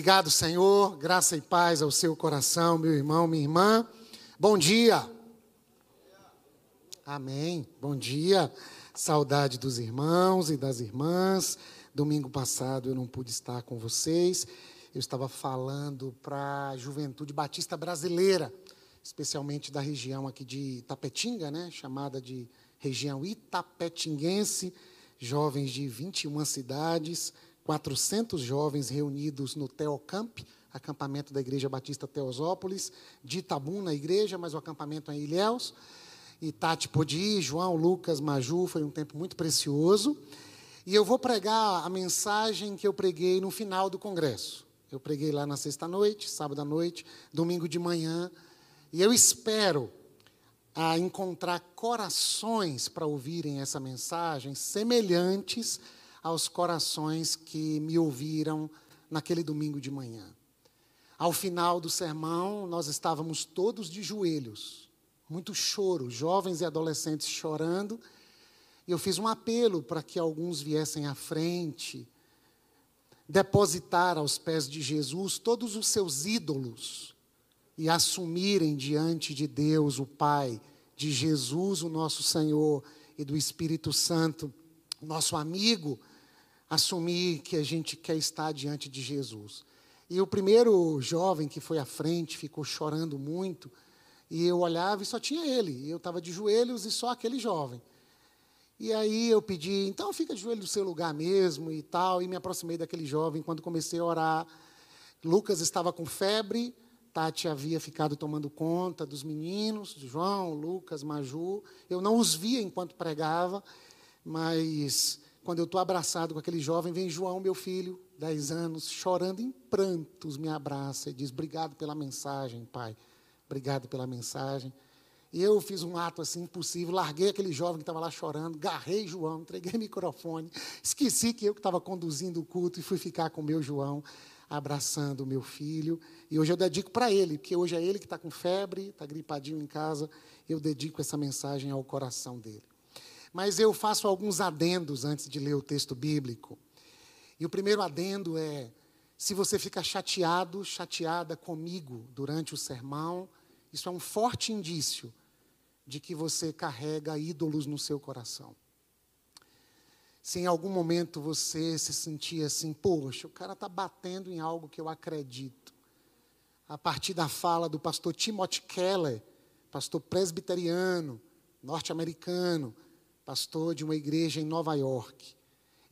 Obrigado, Senhor. Graça e paz ao seu coração, meu irmão, minha irmã. Bom dia. Amém. Bom dia. Saudade dos irmãos e das irmãs. Domingo passado eu não pude estar com vocês. Eu estava falando para a juventude batista brasileira, especialmente da região aqui de Tapetinga, né, chamada de região itapetinguense, jovens de 21 cidades, 400 jovens reunidos no Teocamp, acampamento da Igreja Batista Teosópolis, de Itabum na igreja, mas o acampamento é em Ilhéus. E Tati pôde ir, João, Lucas, Maju, foi um tempo muito precioso. E eu vou pregar a mensagem que eu preguei no final do congresso. Eu preguei lá na sexta-noite, sábado à noite, domingo de manhã. E eu espero a encontrar corações para ouvirem essa mensagem semelhantes aos corações que me ouviram naquele domingo de manhã. Ao final do sermão, nós estávamos todos de joelhos, muito choro, jovens e adolescentes chorando, e eu fiz um apelo para que alguns viessem à frente, depositar aos pés de Jesus todos os seus ídolos e assumirem diante de Deus, o Pai, de Jesus, o nosso Senhor, e do Espírito Santo, nosso amigo, assumir que a gente quer estar diante de Jesus. E o primeiro jovem que foi à frente ficou chorando muito, e eu olhava e só tinha ele. E eu estava de joelhos e só aquele jovem. E aí eu pedi, então fica de joelho no seu lugar mesmo e tal, e me aproximei daquele jovem quando comecei a orar. Lucas estava com febre, Tati havia ficado tomando conta dos meninos, João, Lucas, Maju. Eu não os via enquanto pregava, mas quando eu estou abraçado com aquele jovem, vem João, meu filho, 10 anos, chorando em prantos, me abraça e diz: Obrigado pela mensagem, pai. Obrigado pela mensagem. E eu fiz um ato assim impossível, larguei aquele jovem que estava lá chorando, garrei João, entreguei o microfone, esqueci que eu que estava conduzindo o culto e fui ficar com o meu João, abraçando o meu filho. E hoje eu dedico para ele, porque hoje é ele que está com febre, está gripadinho em casa, eu dedico essa mensagem ao coração dele. Mas eu faço alguns adendos antes de ler o texto bíblico. E o primeiro adendo é: se você fica chateado, chateada comigo durante o sermão, isso é um forte indício de que você carrega ídolos no seu coração. Se em algum momento você se sentir assim, poxa, o cara está batendo em algo que eu acredito. A partir da fala do pastor Timothy Keller, pastor presbiteriano, norte-americano, pastor de uma igreja em Nova York.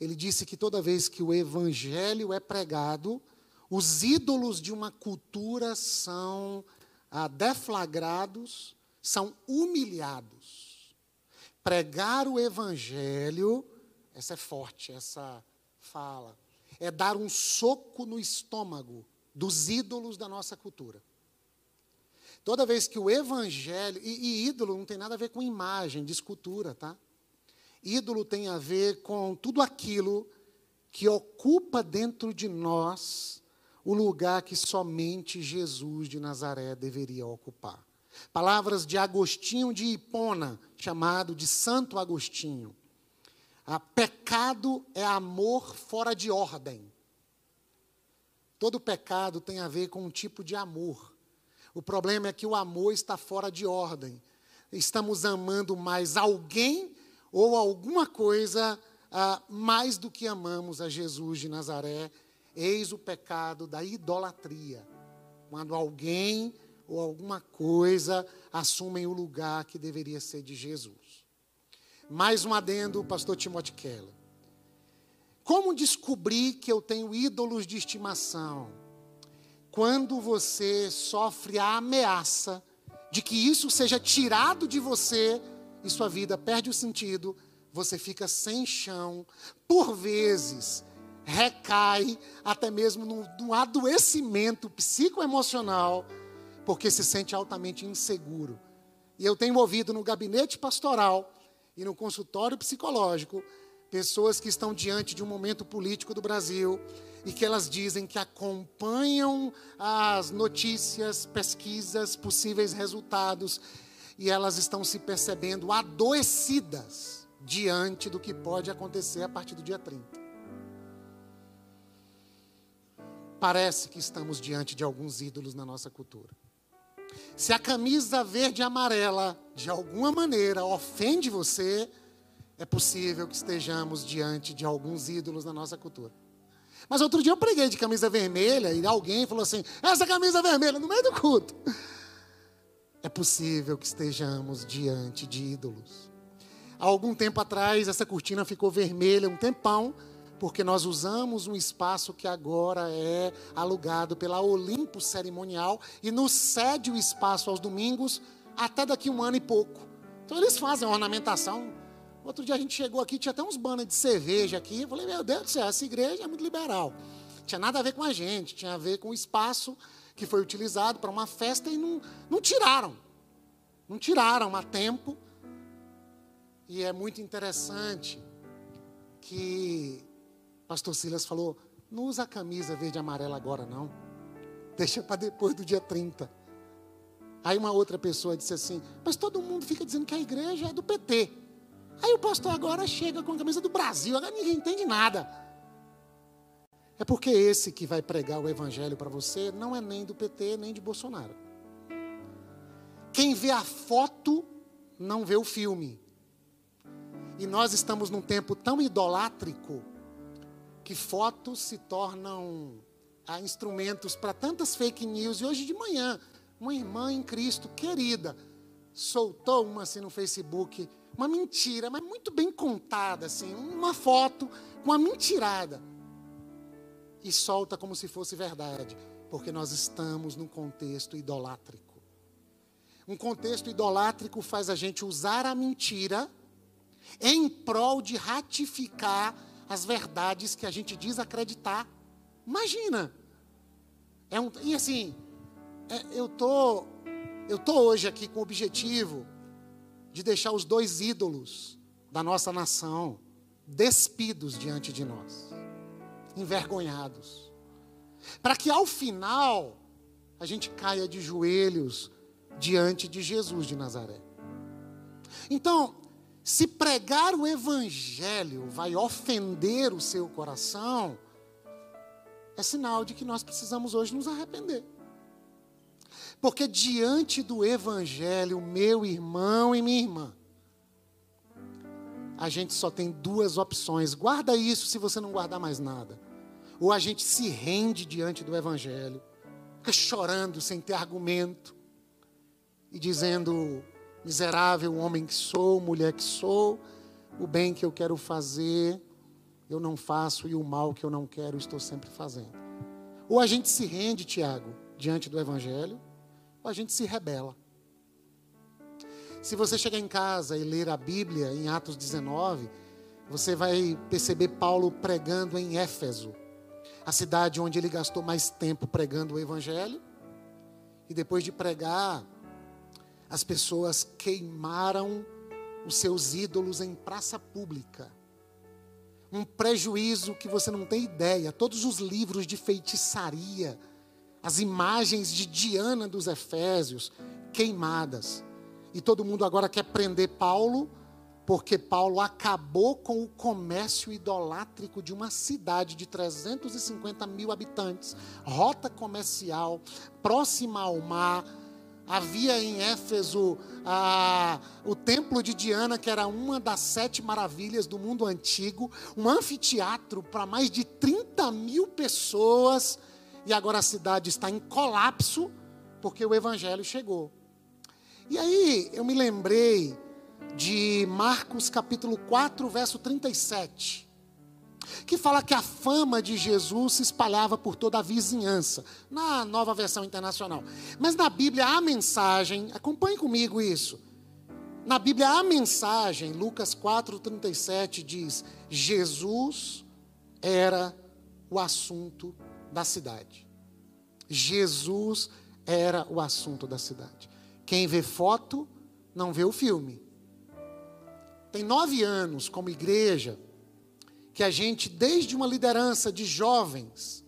Ele disse que toda vez que o evangelho é pregado, os ídolos de uma cultura são ah, deflagrados, são humilhados. Pregar o evangelho, essa é forte, essa fala, é dar um soco no estômago dos ídolos da nossa cultura. Toda vez que o evangelho, e, e ídolo não tem nada a ver com imagem de escultura, tá? Ídolo tem a ver com tudo aquilo que ocupa dentro de nós o lugar que somente Jesus de Nazaré deveria ocupar. Palavras de Agostinho de Hipona, chamado de Santo Agostinho. A pecado é amor fora de ordem. Todo pecado tem a ver com um tipo de amor. O problema é que o amor está fora de ordem. Estamos amando mais alguém ou alguma coisa ah, mais do que amamos a Jesus de Nazaré, eis o pecado da idolatria. Quando alguém ou alguma coisa assumem o lugar que deveria ser de Jesus. Mais um adendo, pastor Timothy Keller. Como descobrir que eu tenho ídolos de estimação? Quando você sofre a ameaça de que isso seja tirado de você e sua vida perde o sentido, você fica sem chão, por vezes recai até mesmo num, adoecimento psicoemocional, porque se sente altamente inseguro. E eu tenho ouvido no gabinete pastoral e no consultório psicológico pessoas que estão diante de um momento político do Brasil e que elas dizem que acompanham as notícias, pesquisas, possíveis resultados e elas estão se percebendo adoecidas diante do que pode acontecer a partir do dia 30. parece que estamos diante de alguns ídolos na nossa cultura. Se a camisa verde e amarela, de alguma maneira, ofende você, é possível que estejamos diante de alguns ídolos na nossa cultura. Mas outro dia eu preguei de camisa vermelha e alguém falou assim: essa camisa vermelha, no meio do culto. É possível que estejamos diante de ídolos. Há algum tempo atrás, essa cortina ficou vermelha um tempão, porque nós usamos um espaço que agora é alugado pela Olimpo Cerimonial e nos cede o espaço aos domingos até daqui um ano e pouco. Então eles fazem ornamentação. Outro dia a gente chegou aqui, tinha até uns banners de cerveja aqui. Eu falei, meu Deus do céu, essa igreja é muito liberal. Tinha nada a ver com a gente, tinha a ver com o espaço que foi utilizado para uma festa e não, não tiraram. Não tiraram a tempo. E é muito interessante que Pastor Silas falou: não usa a camisa verde e amarela agora, não. Deixa para depois do dia 30. Aí uma outra pessoa disse assim: Mas todo mundo fica dizendo que a igreja é do PT. Aí o pastor agora chega com a camisa do Brasil, agora ninguém entende nada. É porque esse que vai pregar o evangelho para você não é nem do PT, nem de Bolsonaro. Quem vê a foto não vê o filme. E nós estamos num tempo tão idolátrico que fotos se tornam instrumentos para tantas fake news. E hoje de manhã, uma irmã em Cristo querida soltou uma assim no Facebook, uma mentira, mas muito bem contada, assim, uma foto com uma mentirada. E solta como se fosse verdade, porque nós estamos num contexto idolátrico. Um contexto idolátrico faz a gente usar a mentira em prol de ratificar as verdades que a gente diz acreditar. Imagina. É um, e assim, é, eu tô, eu tô hoje aqui com o objetivo de deixar os dois ídolos da nossa nação despidos diante de nós, envergonhados, para que ao final a gente caia de joelhos diante de Jesus de Nazaré. Então, se pregar o evangelho vai ofender o seu coração, é sinal de que nós precisamos hoje nos arrepender. Porque diante do evangelho, meu irmão e minha irmã, a gente só tem duas opções. Guarda isso se você não guardar mais nada. Ou a gente se rende diante do evangelho, fica chorando sem ter argumento e dizendo: Miserável homem que sou, mulher que sou, o bem que eu quero fazer, eu não faço, e o mal que eu não quero, estou sempre fazendo. Ou a gente se rende, Tiago, diante do Evangelho, ou a gente se rebela. Se você chegar em casa e ler a Bíblia em Atos 19, você vai perceber Paulo pregando em Éfeso, a cidade onde ele gastou mais tempo pregando o Evangelho. E depois de pregar, as pessoas queimaram os seus ídolos em praça pública. Um prejuízo que você não tem ideia. Todos os livros de feitiçaria, as imagens de Diana dos Efésios queimadas. E todo mundo agora quer prender Paulo, porque Paulo acabou com o comércio idolátrico de uma cidade de 350 mil habitantes, rota comercial, próxima ao mar Havia em Éfeso ah, o templo de Diana, que era uma das sete maravilhas do mundo antigo, um anfiteatro para mais de 30 mil pessoas, e agora a cidade está em colapso, porque o evangelho chegou. E aí eu me lembrei de Marcos capítulo 4, verso 37 que fala que a fama de Jesus se espalhava por toda a vizinhança, na nova versão internacional. Mas na Bíblia a mensagem, acompanhe comigo isso. Na Bíblia a mensagem, Lucas 4:37 diz: Jesus era o assunto da cidade. Jesus era o assunto da cidade. Quem vê foto não vê o filme. Tem nove anos como igreja que a gente, desde uma liderança de jovens,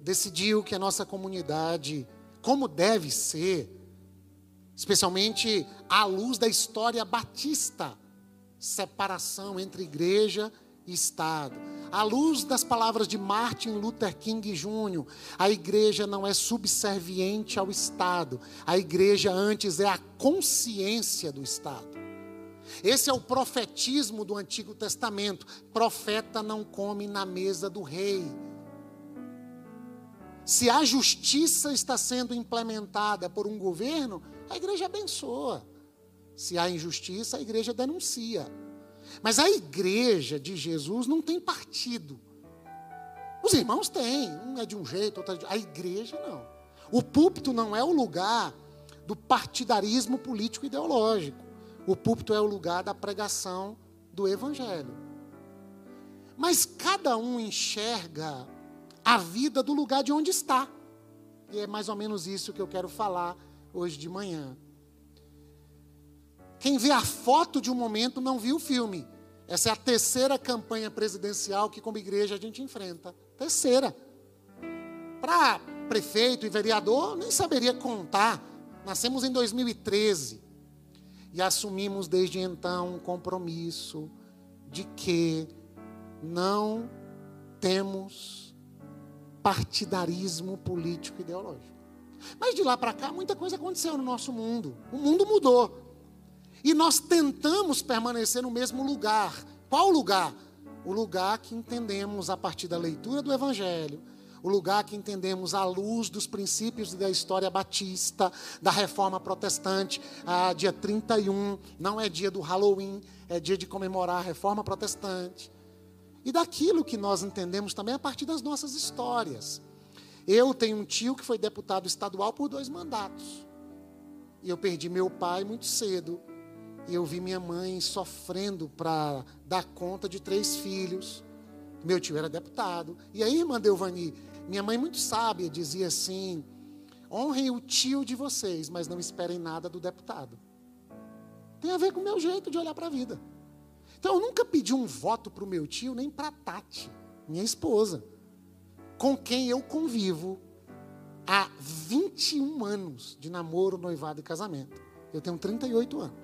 decidiu que a nossa comunidade, como deve ser, especialmente à luz da história batista, separação entre igreja e Estado. À luz das palavras de Martin Luther King Jr., a igreja não é subserviente ao Estado, a igreja antes é a consciência do Estado. Esse é o profetismo do Antigo Testamento. Profeta não come na mesa do rei. Se a justiça está sendo implementada por um governo, a igreja abençoa. Se há injustiça, a igreja denuncia. Mas a igreja de Jesus não tem partido. Os irmãos têm, um é de um jeito, outro é de... A igreja não. O púlpito não é o lugar do partidarismo político ideológico. O púlpito é o lugar da pregação do evangelho. Mas cada um enxerga a vida do lugar de onde está. E é mais ou menos isso que eu quero falar hoje de manhã. Quem vê a foto de um momento não viu o filme. Essa é a terceira campanha presidencial que, como igreja, a gente enfrenta. Terceira. Para prefeito e vereador, nem saberia contar. Nascemos em 2013 e assumimos desde então um compromisso de que não temos partidarismo político ideológico. Mas de lá para cá, muita coisa aconteceu no nosso mundo. O mundo mudou. E nós tentamos permanecer no mesmo lugar. Qual lugar? O lugar que entendemos a partir da leitura do Evangelho, o lugar que entendemos à luz dos princípios da história batista, da reforma protestante. Ah, dia 31 não é dia do Halloween, é dia de comemorar a reforma protestante. E daquilo que nós entendemos também a partir das nossas histórias. Eu tenho um tio que foi deputado estadual por dois mandatos. E eu perdi meu pai muito cedo. E eu vi minha mãe sofrendo para dar conta de três filhos. Meu tio era deputado. E aí, irmã Delvani, minha mãe muito sábia dizia assim: honrem o tio de vocês, mas não esperem nada do deputado. Tem a ver com o meu jeito de olhar para a vida. Então eu nunca pedi um voto para o meu tio, nem para a Tati, minha esposa, com quem eu convivo há 21 anos de namoro, noivado e casamento. Eu tenho 38 anos.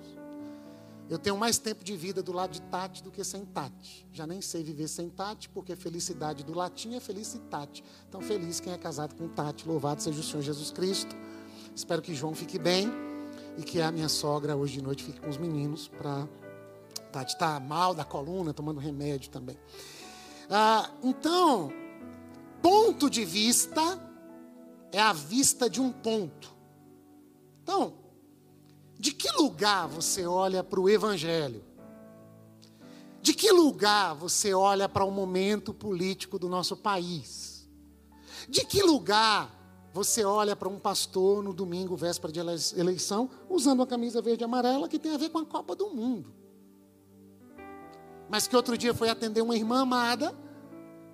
Eu tenho mais tempo de vida do lado de Tati do que sem Tati. Já nem sei viver sem Tati, porque felicidade do latim é felicitate. Então, feliz quem é casado com Tati. Louvado seja o Senhor Jesus Cristo. Espero que João fique bem e que a minha sogra hoje de noite fique com os meninos para Tati está mal da coluna, tomando remédio também. Ah, então, ponto de vista é a vista de um ponto. Então, de que lugar você olha para o Evangelho? De que lugar você olha para o momento político do nosso país? De que lugar você olha para um pastor no domingo, véspera de eleição, usando uma camisa verde e amarela que tem a ver com a Copa do Mundo? Mas que outro dia foi atender uma irmã amada,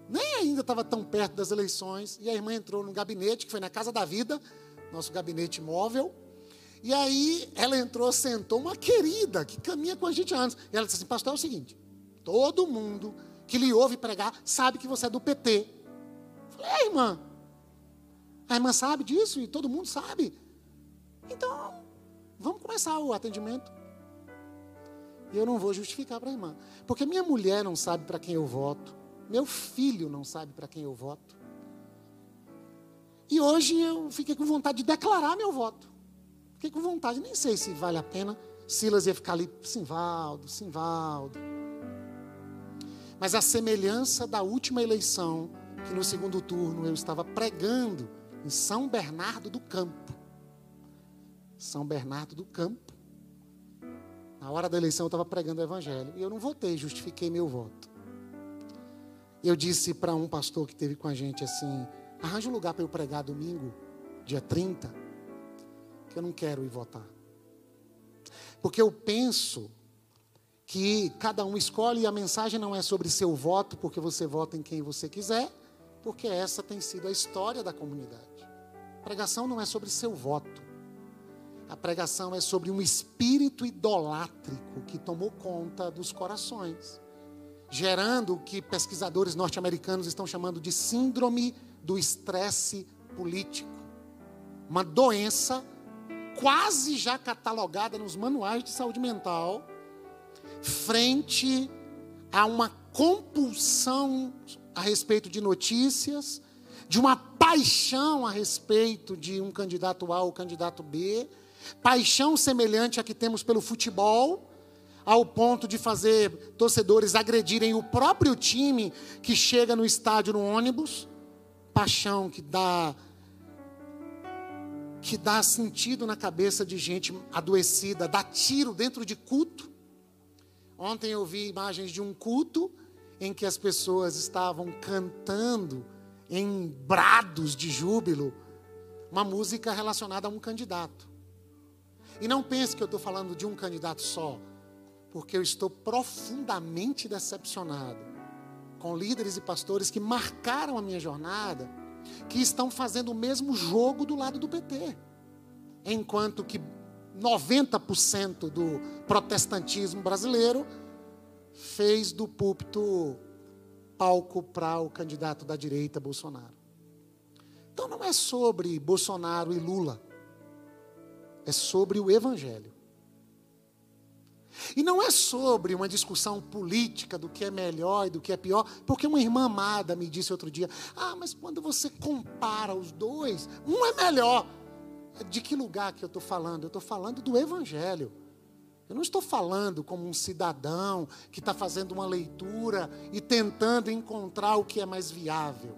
nem ainda estava tão perto das eleições, e a irmã entrou no gabinete, que foi na Casa da Vida, nosso gabinete móvel, e aí ela entrou, sentou, uma querida que caminha com a gente há anos. E ela disse assim: Pastor, é o seguinte: todo mundo que lhe ouve pregar sabe que você é do PT. Eu falei: É, irmã. A irmã sabe disso e todo mundo sabe. Então, vamos começar o atendimento. E eu não vou justificar para a irmã. Porque minha mulher não sabe para quem eu voto. Meu filho não sabe para quem eu voto. E hoje eu fiquei com vontade de declarar meu voto. Fiquei com vontade, nem sei se vale a pena. Silas ia ficar ali, Simvaldo, Simvaldo. Mas a semelhança da última eleição, que no segundo turno eu estava pregando em São Bernardo do Campo. São Bernardo do Campo. Na hora da eleição eu estava pregando o evangelho. E eu não votei, justifiquei meu voto. Eu disse para um pastor que esteve com a gente assim: arranja um lugar para eu pregar domingo, dia 30 que eu não quero ir votar. Porque eu penso que cada um escolhe e a mensagem não é sobre seu voto, porque você vota em quem você quiser, porque essa tem sido a história da comunidade. A pregação não é sobre seu voto. A pregação é sobre um espírito idolátrico que tomou conta dos corações, gerando o que pesquisadores norte-americanos estão chamando de síndrome do estresse político. Uma doença quase já catalogada nos manuais de saúde mental, frente a uma compulsão a respeito de notícias, de uma paixão a respeito de um candidato A ou candidato B, paixão semelhante à que temos pelo futebol, ao ponto de fazer torcedores agredirem o próprio time que chega no estádio no ônibus, paixão que dá que dá sentido na cabeça de gente adoecida, dá tiro dentro de culto. Ontem eu vi imagens de um culto em que as pessoas estavam cantando em brados de júbilo uma música relacionada a um candidato. E não pense que eu estou falando de um candidato só, porque eu estou profundamente decepcionado com líderes e pastores que marcaram a minha jornada, que estão fazendo o mesmo jogo do lado do PT. Enquanto que 90% do protestantismo brasileiro fez do púlpito palco para o candidato da direita, Bolsonaro. Então não é sobre Bolsonaro e Lula, é sobre o Evangelho. E não é sobre uma discussão política do que é melhor e do que é pior, porque uma irmã amada me disse outro dia: ah, mas quando você compara os dois, um é melhor. De que lugar que eu estou falando? Eu estou falando do Evangelho. Eu não estou falando como um cidadão que está fazendo uma leitura e tentando encontrar o que é mais viável.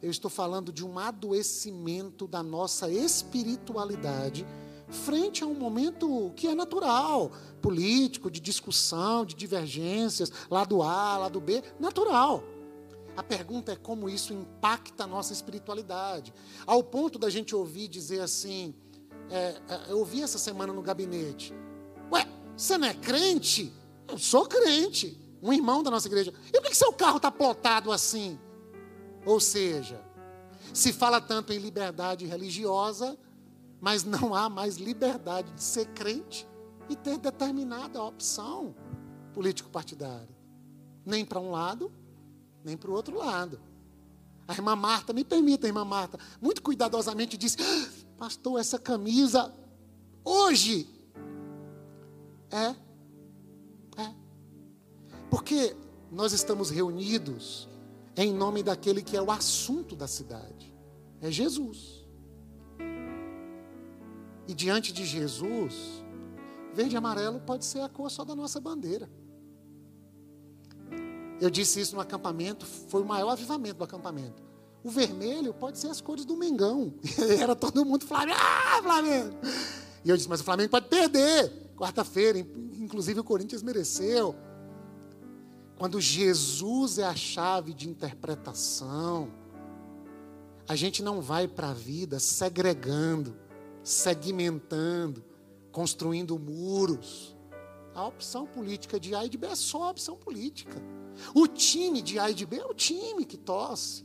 Eu estou falando de um adoecimento da nossa espiritualidade frente a um momento que é natural, político, de discussão, de divergências, lado A, lado B, natural. A pergunta é como isso impacta a nossa espiritualidade. Ao ponto da gente ouvir dizer assim, é, é eu ouvi essa semana no gabinete, Ué, você não é crente? Eu sou crente, um irmão da nossa igreja. E por que seu carro está plotado assim? Ou seja, se fala tanto em liberdade religiosa, mas não há mais liberdade de ser crente e ter determinada opção político-partidária. Nem para um lado, nem para o outro lado. A irmã Marta, me permita, irmã Marta, muito cuidadosamente disse: ah, Pastor, essa camisa, hoje, é. É. Porque nós estamos reunidos em nome daquele que é o assunto da cidade. É Jesus. E diante de Jesus, verde e amarelo pode ser a cor só da nossa bandeira. Eu disse isso no acampamento, foi o maior avivamento do acampamento. O vermelho pode ser as cores do Mengão. Era todo mundo Flamengo. Ah, Flamengo! E eu disse, mas o Flamengo pode perder. Quarta-feira, inclusive o Corinthians mereceu. Quando Jesus é a chave de interpretação, a gente não vai para a vida segregando, segmentando, construindo muros. A opção política de A e de B é só a opção política. O time de A e de B é o time que tosse.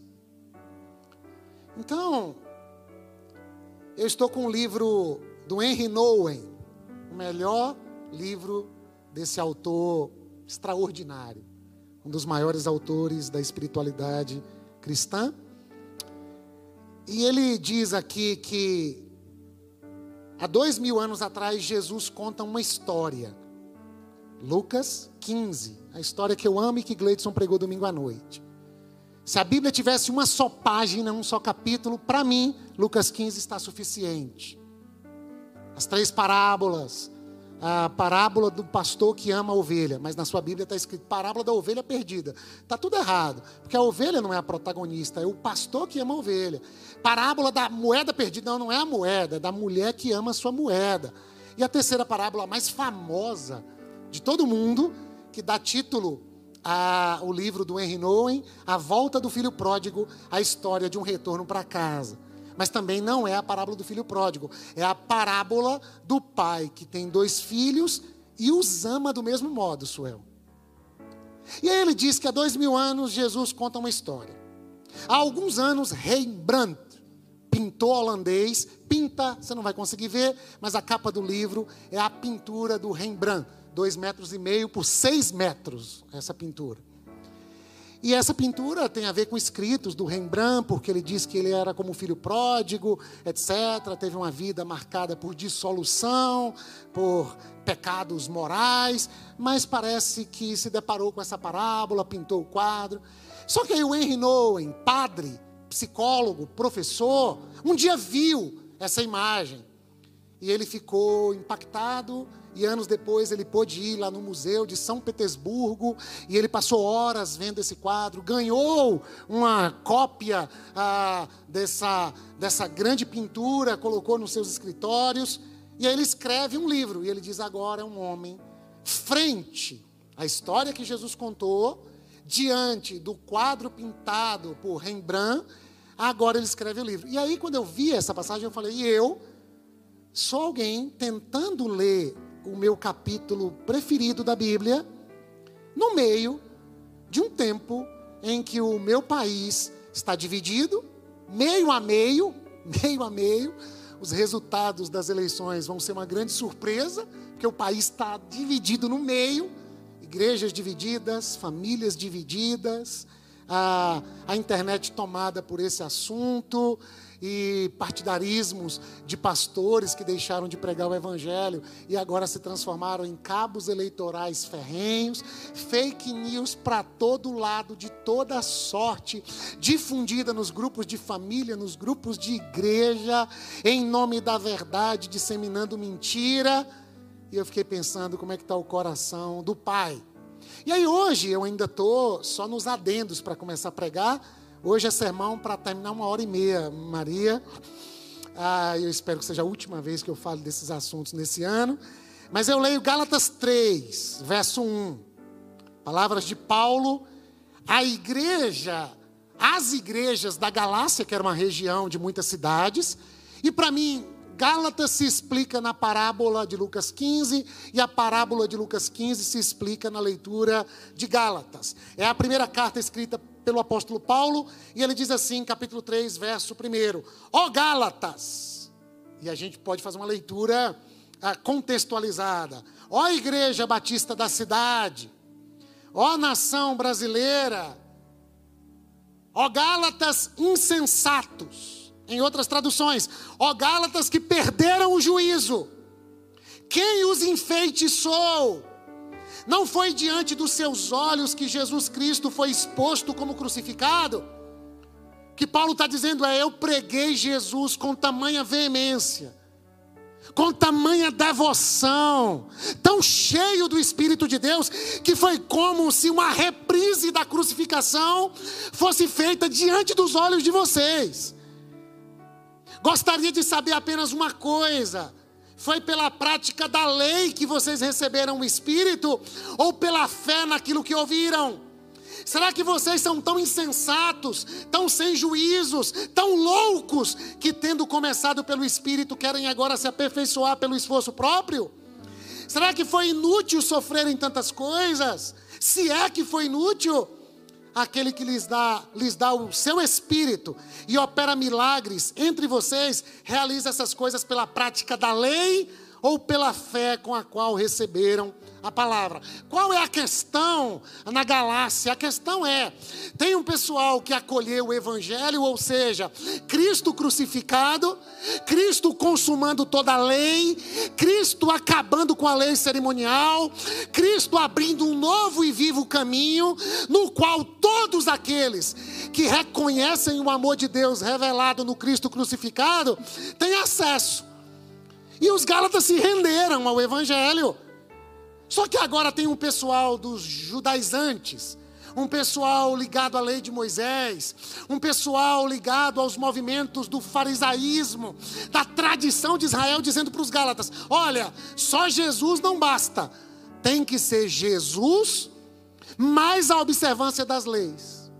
Então, eu estou com um livro do Henry Nowen, o melhor livro desse autor extraordinário, um dos maiores autores da espiritualidade cristã. E ele diz aqui que há dois mil anos atrás Jesus conta uma história. Lucas 15, a história que eu amo e que Gleidson pregou domingo à noite. Se a Bíblia tivesse uma só página, um só capítulo, para mim, Lucas 15 está suficiente. As três parábolas. A parábola do pastor que ama a ovelha, mas na sua Bíblia está escrito parábola da ovelha perdida. Está tudo errado, porque a ovelha não é a protagonista, é o pastor que ama a ovelha. Parábola da moeda perdida, não, não é a moeda, é da mulher que ama a sua moeda. E a terceira parábola, mais famosa de todo mundo, que dá título ao livro do Henry Nowen, A Volta do Filho Pródigo, a história de um retorno para casa. Mas também não é a parábola do filho pródigo. É a parábola do pai que tem dois filhos e os ama do mesmo modo, Suel. E aí ele diz que há dois mil anos Jesus conta uma história. Há alguns anos, Rembrandt, pintor holandês, pinta, você não vai conseguir ver, mas a capa do livro é a pintura do Rembrandt, dois metros e meio por seis metros, essa pintura. E essa pintura tem a ver com escritos do Rembrandt, porque ele diz que ele era como filho pródigo, etc. Teve uma vida marcada por dissolução, por pecados morais, mas parece que se deparou com essa parábola, pintou o quadro. Só que aí o Henry Nowen, padre, psicólogo, professor, um dia viu essa imagem e ele ficou impactado e anos depois ele pôde ir lá no museu de São Petersburgo e ele passou horas vendo esse quadro, ganhou uma cópia ah, dessa, dessa grande pintura, colocou nos seus escritórios e aí ele escreve um livro e ele diz: agora é um homem frente à história que Jesus contou, diante do quadro pintado por Rembrandt, agora ele escreve o livro. E aí quando eu vi essa passagem eu falei: e eu sou alguém tentando ler o meu capítulo preferido da Bíblia, no meio de um tempo em que o meu país está dividido, meio a meio, meio a meio. Os resultados das eleições vão ser uma grande surpresa, porque o país está dividido no meio igrejas divididas, famílias divididas, a, a internet tomada por esse assunto, e partidarismos de pastores que deixaram de pregar o evangelho e agora se transformaram em cabos eleitorais ferrenhos, fake news para todo lado, de toda sorte, difundida nos grupos de família, nos grupos de igreja, em nome da verdade, disseminando mentira. E eu fiquei pensando como é que está o coração do pai. E aí hoje eu ainda estou só nos adendos para começar a pregar, Hoje é sermão para terminar uma hora e meia, Maria. Ah, eu espero que seja a última vez que eu falo desses assuntos nesse ano. Mas eu leio Gálatas 3, verso 1. Palavras de Paulo. A igreja, as igrejas da Galácia, que era uma região de muitas cidades. E para mim, Gálatas se explica na parábola de Lucas 15 e a parábola de Lucas 15 se explica na leitura de Gálatas. É a primeira carta escrita pelo apóstolo Paulo, e ele diz assim, capítulo 3, verso 1: Ó Gálatas, e a gente pode fazer uma leitura ah, contextualizada, ó Igreja Batista da cidade, ó nação brasileira, ó Gálatas insensatos, em outras traduções, ó Gálatas que perderam o juízo, quem os enfeitiçou? Não foi diante dos seus olhos que Jesus Cristo foi exposto como crucificado? Que Paulo está dizendo é: eu preguei Jesus com tamanha veemência, com tamanha devoção, tão cheio do Espírito de Deus, que foi como se uma reprise da crucificação fosse feita diante dos olhos de vocês. Gostaria de saber apenas uma coisa foi pela prática da lei que vocês receberam o Espírito ou pela fé naquilo que ouviram? Será que vocês são tão insensatos, tão sem juízos, tão loucos, que tendo começado pelo Espírito querem agora se aperfeiçoar pelo esforço próprio? Será que foi inútil sofrerem tantas coisas? Se é que foi inútil, aquele que lhes dá, lhes dá o seu espírito e opera milagres entre vocês, realiza essas coisas pela prática da lei ou pela fé com a qual receberam a palavra. Qual é a questão na Galácia? A questão é: tem um pessoal que acolheu o Evangelho, ou seja, Cristo crucificado, Cristo consumando toda a lei, Cristo acabando com a lei cerimonial, Cristo abrindo um novo e vivo caminho, no qual todos aqueles que reconhecem o amor de Deus revelado no Cristo crucificado têm acesso. E os Gálatas se renderam ao Evangelho. Só que agora tem um pessoal dos judaizantes, um pessoal ligado à lei de Moisés, um pessoal ligado aos movimentos do farisaísmo, da tradição de Israel, dizendo para os Gálatas: olha, só Jesus não basta, tem que ser Jesus mais a observância das leis.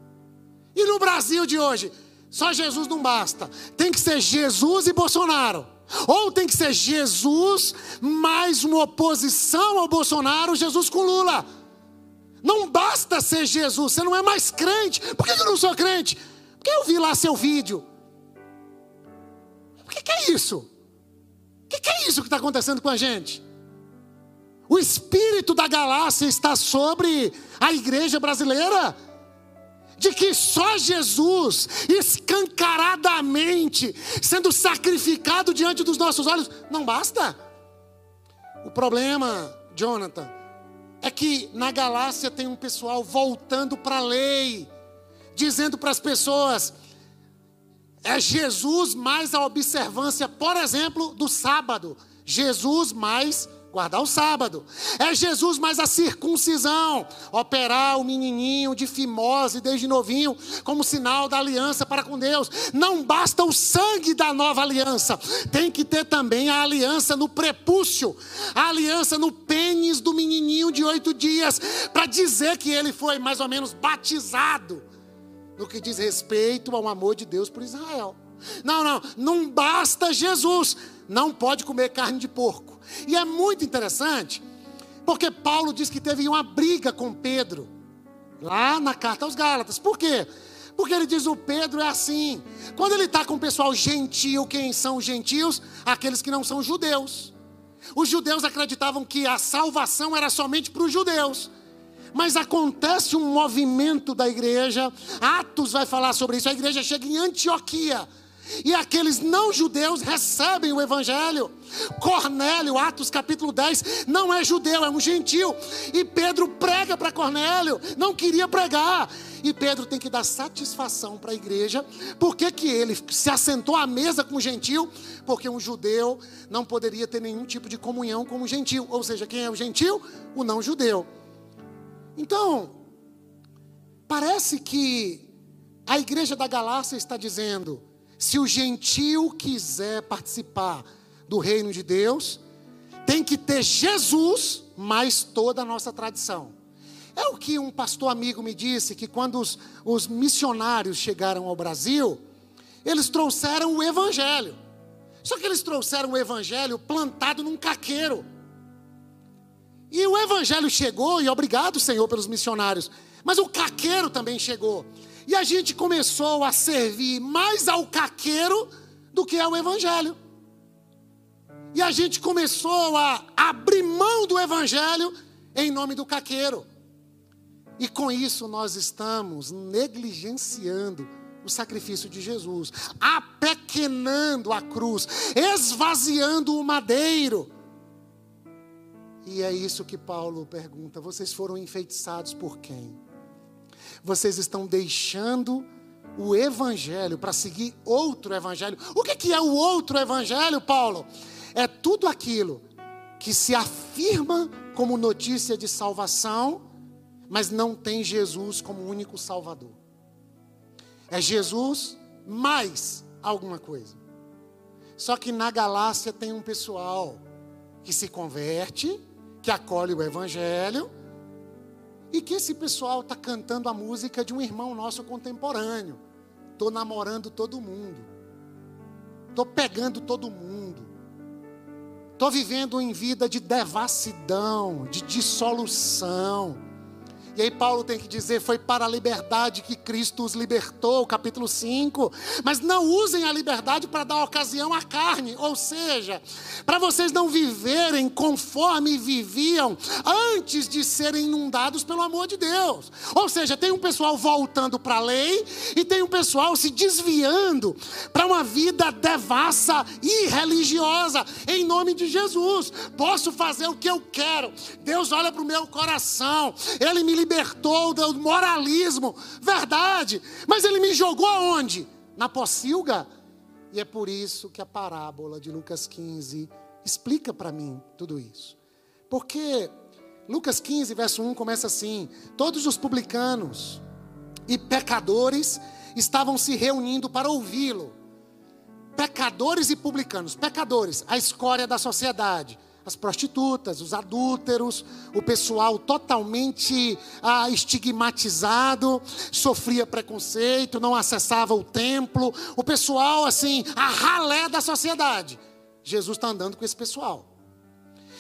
E no Brasil de hoje, só Jesus não basta, tem que ser Jesus e Bolsonaro. Ou tem que ser Jesus mais uma oposição ao Bolsonaro, Jesus com Lula. Não basta ser Jesus, você não é mais crente. Por que eu não sou crente? Porque eu vi lá seu vídeo. O que, é isso? O que é isso que está acontecendo com a gente? O espírito da galáxia está sobre a igreja brasileira. De que só Jesus, escancaradamente, sendo sacrificado diante dos nossos olhos, não basta. O problema, Jonathan, é que na Galácia tem um pessoal voltando para a lei, dizendo para as pessoas: é Jesus mais a observância, por exemplo, do sábado. Jesus mais guardar o sábado. É Jesus mais a circuncisão, operar o menininho de fimose desde novinho como sinal da aliança para com Deus. Não basta o sangue da nova aliança, tem que ter também a aliança no prepúcio, a aliança no pênis do menininho de oito dias, para dizer que ele foi mais ou menos batizado no que diz respeito ao amor de Deus por Israel. Não, não, não basta Jesus, não pode comer carne de porco. E é muito interessante, porque Paulo diz que teve uma briga com Pedro, lá na carta aos Gálatas. Por quê? Porque ele diz: o Pedro é assim. Quando ele está com o pessoal gentil, quem são os gentios? Aqueles que não são judeus. Os judeus acreditavam que a salvação era somente para os judeus. Mas acontece um movimento da igreja, Atos vai falar sobre isso. A igreja chega em Antioquia e aqueles não judeus recebem o evangelho. Cornélio, Atos capítulo 10, não é judeu, é um gentil. E Pedro prega para Cornélio, não queria pregar. E Pedro tem que dar satisfação para a igreja. Por que, que ele se assentou à mesa com o gentil? Porque um judeu não poderia ter nenhum tipo de comunhão com o gentil. Ou seja, quem é o gentil? O não judeu. Então, parece que a igreja da Galácia está dizendo se o gentil quiser participar do reino de Deus, tem que ter Jesus mais toda a nossa tradição. É o que um pastor amigo me disse: que quando os, os missionários chegaram ao Brasil, eles trouxeram o Evangelho. Só que eles trouxeram o Evangelho plantado num caqueiro. E o Evangelho chegou, e obrigado, Senhor, pelos missionários. Mas o caqueiro também chegou. E a gente começou a servir mais ao caqueiro do que ao evangelho. E a gente começou a abrir mão do evangelho em nome do caqueiro. E com isso nós estamos negligenciando o sacrifício de Jesus, apequenando a cruz, esvaziando o madeiro. E é isso que Paulo pergunta: vocês foram enfeitiçados por quem? Vocês estão deixando o evangelho para seguir outro evangelho. O que é o outro evangelho, Paulo? É tudo aquilo que se afirma como notícia de salvação, mas não tem Jesus como único Salvador. É Jesus mais alguma coisa. Só que na Galácia tem um pessoal que se converte, que acolhe o Evangelho, e que esse pessoal está cantando a música de um irmão nosso contemporâneo. Estou namorando todo mundo. Estou pegando todo mundo. Estou vivendo em vida de devassidão, de dissolução. E aí Paulo tem que dizer: foi para a liberdade que Cristo os libertou, capítulo 5. Mas não usem a liberdade para dar ocasião à carne, ou seja, para vocês não viverem conforme viviam antes de serem inundados pelo amor de Deus. Ou seja, tem um pessoal voltando para a lei e tem um pessoal se desviando para uma vida devassa e religiosa, em nome de Jesus. Posso fazer o que eu quero, Deus olha para o meu coração, Ele me libertou do moralismo, verdade, mas ele me jogou aonde? Na pocilga. E é por isso que a parábola de Lucas 15 explica para mim tudo isso. Porque Lucas 15, verso 1 começa assim: Todos os publicanos e pecadores estavam se reunindo para ouvi-lo. Pecadores e publicanos, pecadores, a escória da sociedade, as prostitutas, os adúlteros, o pessoal totalmente ah, estigmatizado, sofria preconceito, não acessava o templo, o pessoal assim, a ralé da sociedade. Jesus está andando com esse pessoal.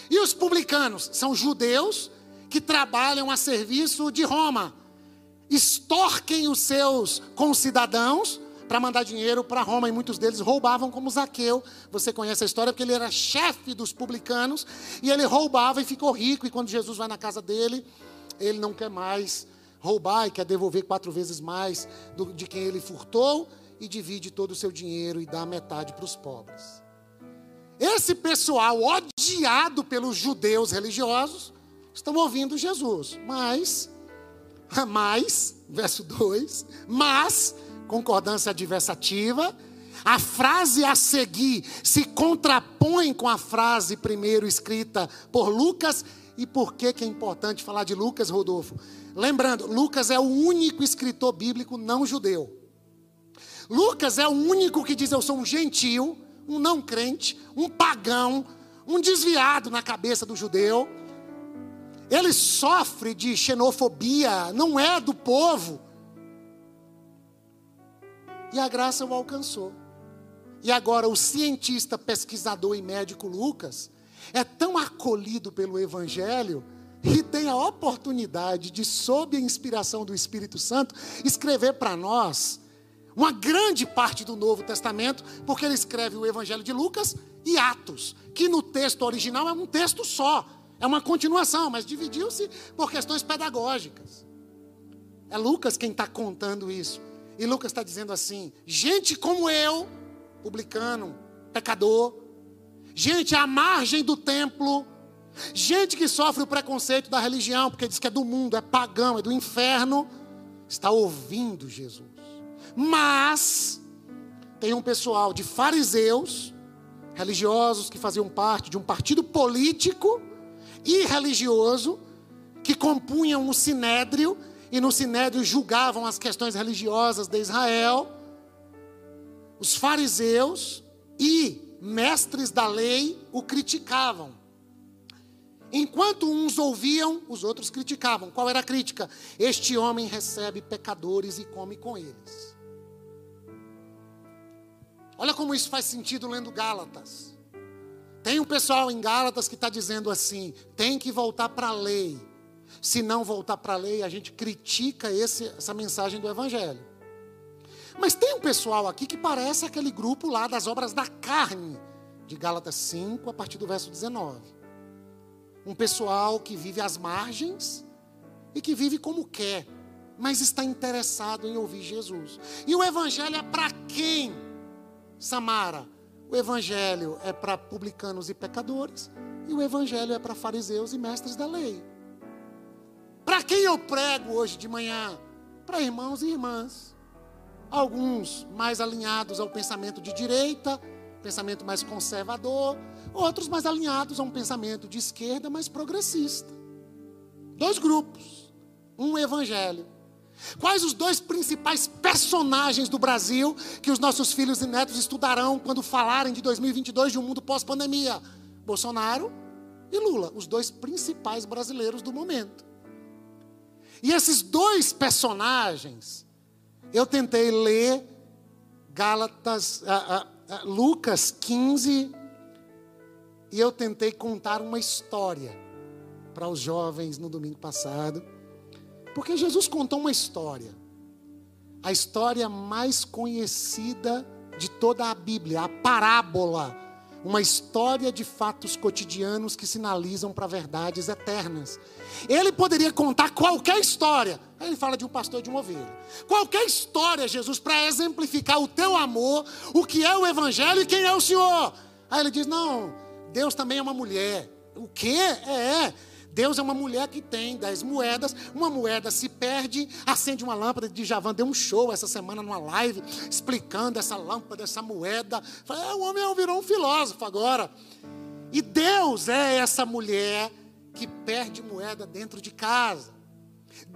E os publicanos são judeus que trabalham a serviço de Roma, extorquem os seus concidadãos para mandar dinheiro para Roma, e muitos deles roubavam como Zaqueu. Você conhece a história porque ele era chefe dos publicanos e ele roubava e ficou rico. E quando Jesus vai na casa dele, ele não quer mais roubar e quer devolver quatro vezes mais do, de quem ele furtou e divide todo o seu dinheiro e dá metade para os pobres. Esse pessoal odiado pelos judeus religiosos estão ouvindo Jesus, mas, mas, verso 2, mas, concordância adversativa, a frase a seguir se contrapõe com a frase primeiro escrita por Lucas. E por que, que é importante falar de Lucas, Rodolfo? Lembrando, Lucas é o único escritor bíblico não judeu. Lucas é o único que diz: Eu sou um gentil, um não crente, um pagão, um desviado na cabeça do judeu. Ele sofre de xenofobia, não é do povo. E a graça o alcançou. E agora o cientista, pesquisador e médico Lucas é tão acolhido pelo Evangelho e tem a oportunidade de, sob a inspiração do Espírito Santo, escrever para nós uma grande parte do Novo Testamento, porque ele escreve o Evangelho de Lucas e Atos, que no texto original é um texto só, é uma continuação, mas dividiu-se por questões pedagógicas. É Lucas quem está contando isso. E Lucas está dizendo assim: gente como eu, publicano, pecador, gente à margem do templo, gente que sofre o preconceito da religião, porque diz que é do mundo, é pagão, é do inferno, está ouvindo Jesus. Mas tem um pessoal de fariseus, religiosos que faziam parte de um partido político e religioso, que compunham o sinédrio e no sinédrio julgavam as questões religiosas de Israel os fariseus e mestres da lei o criticavam. Enquanto uns ouviam, os outros criticavam. Qual era a crítica? Este homem recebe pecadores e come com eles. Olha como isso faz sentido lendo Gálatas. Tem um pessoal em Gálatas que está dizendo assim: tem que voltar para a lei. Se não voltar para a lei, a gente critica esse, essa mensagem do Evangelho. Mas tem um pessoal aqui que parece aquele grupo lá das obras da carne, de Gálatas 5, a partir do verso 19. Um pessoal que vive às margens e que vive como quer, mas está interessado em ouvir Jesus. E o Evangelho é para quem, Samara? O Evangelho é para publicanos e pecadores, e o Evangelho é para fariseus e mestres da lei. Para quem eu prego hoje de manhã? Para irmãos e irmãs Alguns mais alinhados ao pensamento de direita, pensamento mais conservador, outros mais alinhados a um pensamento de esquerda, mais progressista. Dois grupos, um evangelho. Quais os dois principais personagens do Brasil que os nossos filhos e netos estudarão quando falarem de 2022 de um mundo pós-pandemia? Bolsonaro e Lula, os dois principais brasileiros do momento. E esses dois personagens eu tentei ler Gálatas, uh, uh, Lucas 15, e eu tentei contar uma história para os jovens no domingo passado, porque Jesus contou uma história, a história mais conhecida de toda a Bíblia, a parábola uma história de fatos cotidianos que sinalizam para verdades eternas. Ele poderia contar qualquer história. Aí ele fala de um pastor de uma ovelha. Qualquer história, Jesus, para exemplificar o teu amor, o que é o evangelho e quem é o Senhor. Aí ele diz: Não, Deus também é uma mulher. O que? É, é. Deus é uma mulher que tem dez moedas, uma moeda se perde, acende uma lâmpada de Javan, deu um show essa semana numa live, explicando essa lâmpada, essa moeda. Falei, é, o homem virou um filósofo agora. E Deus é essa mulher que perde moeda dentro de casa.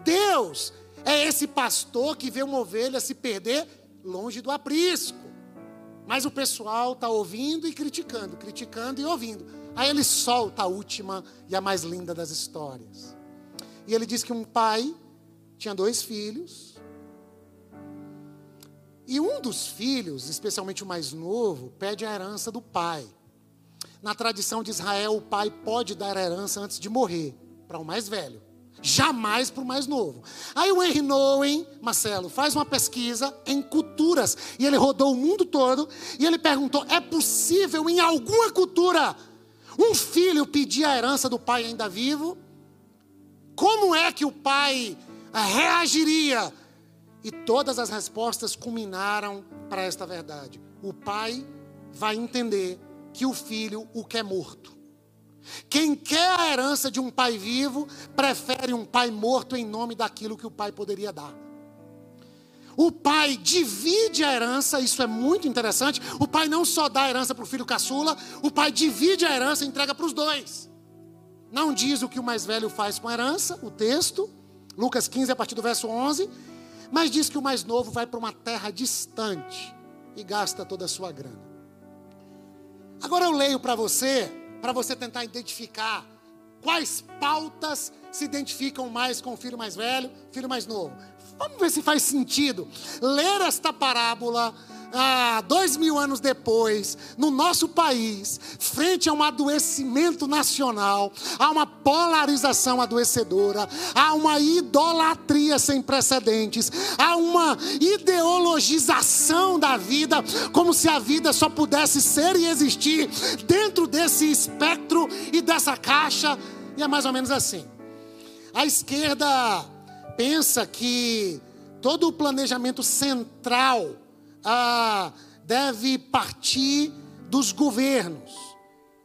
Deus é esse pastor que vê uma ovelha se perder longe do aprisco. Mas o pessoal está ouvindo e criticando, criticando e ouvindo. Aí ele solta a última e a mais linda das histórias. E ele diz que um pai tinha dois filhos. E um dos filhos, especialmente o mais novo, pede a herança do pai. Na tradição de Israel, o pai pode dar a herança antes de morrer, para o mais velho. Jamais para o mais novo. Aí o Henry Nowen, Marcelo, faz uma pesquisa em culturas. E ele rodou o mundo todo. E ele perguntou: é possível em alguma cultura um filho pedir a herança do pai ainda vivo? Como é que o pai reagiria. E todas as respostas culminaram para esta verdade. O pai vai entender que o filho o quer morto. Quem quer a herança de um pai vivo, prefere um pai morto em nome daquilo que o pai poderia dar. O pai divide a herança, isso é muito interessante. O pai não só dá a herança para o filho caçula, o pai divide a herança e entrega para os dois. Não diz o que o mais velho faz com a herança, o texto, Lucas 15, a partir do verso 11, mas diz que o mais novo vai para uma terra distante e gasta toda a sua grana. Agora eu leio para você, para você tentar identificar quais pautas se identificam mais com o filho mais velho, filho mais novo. Vamos ver se faz sentido ler esta parábola ah, dois mil anos depois, no nosso país, frente a um adoecimento nacional, há uma polarização adoecedora, há uma idolatria sem precedentes, há uma ideologização da vida, como se a vida só pudesse ser e existir dentro desse espectro e dessa caixa, e é mais ou menos assim. A esquerda pensa que todo o planejamento central ah, deve partir dos governos,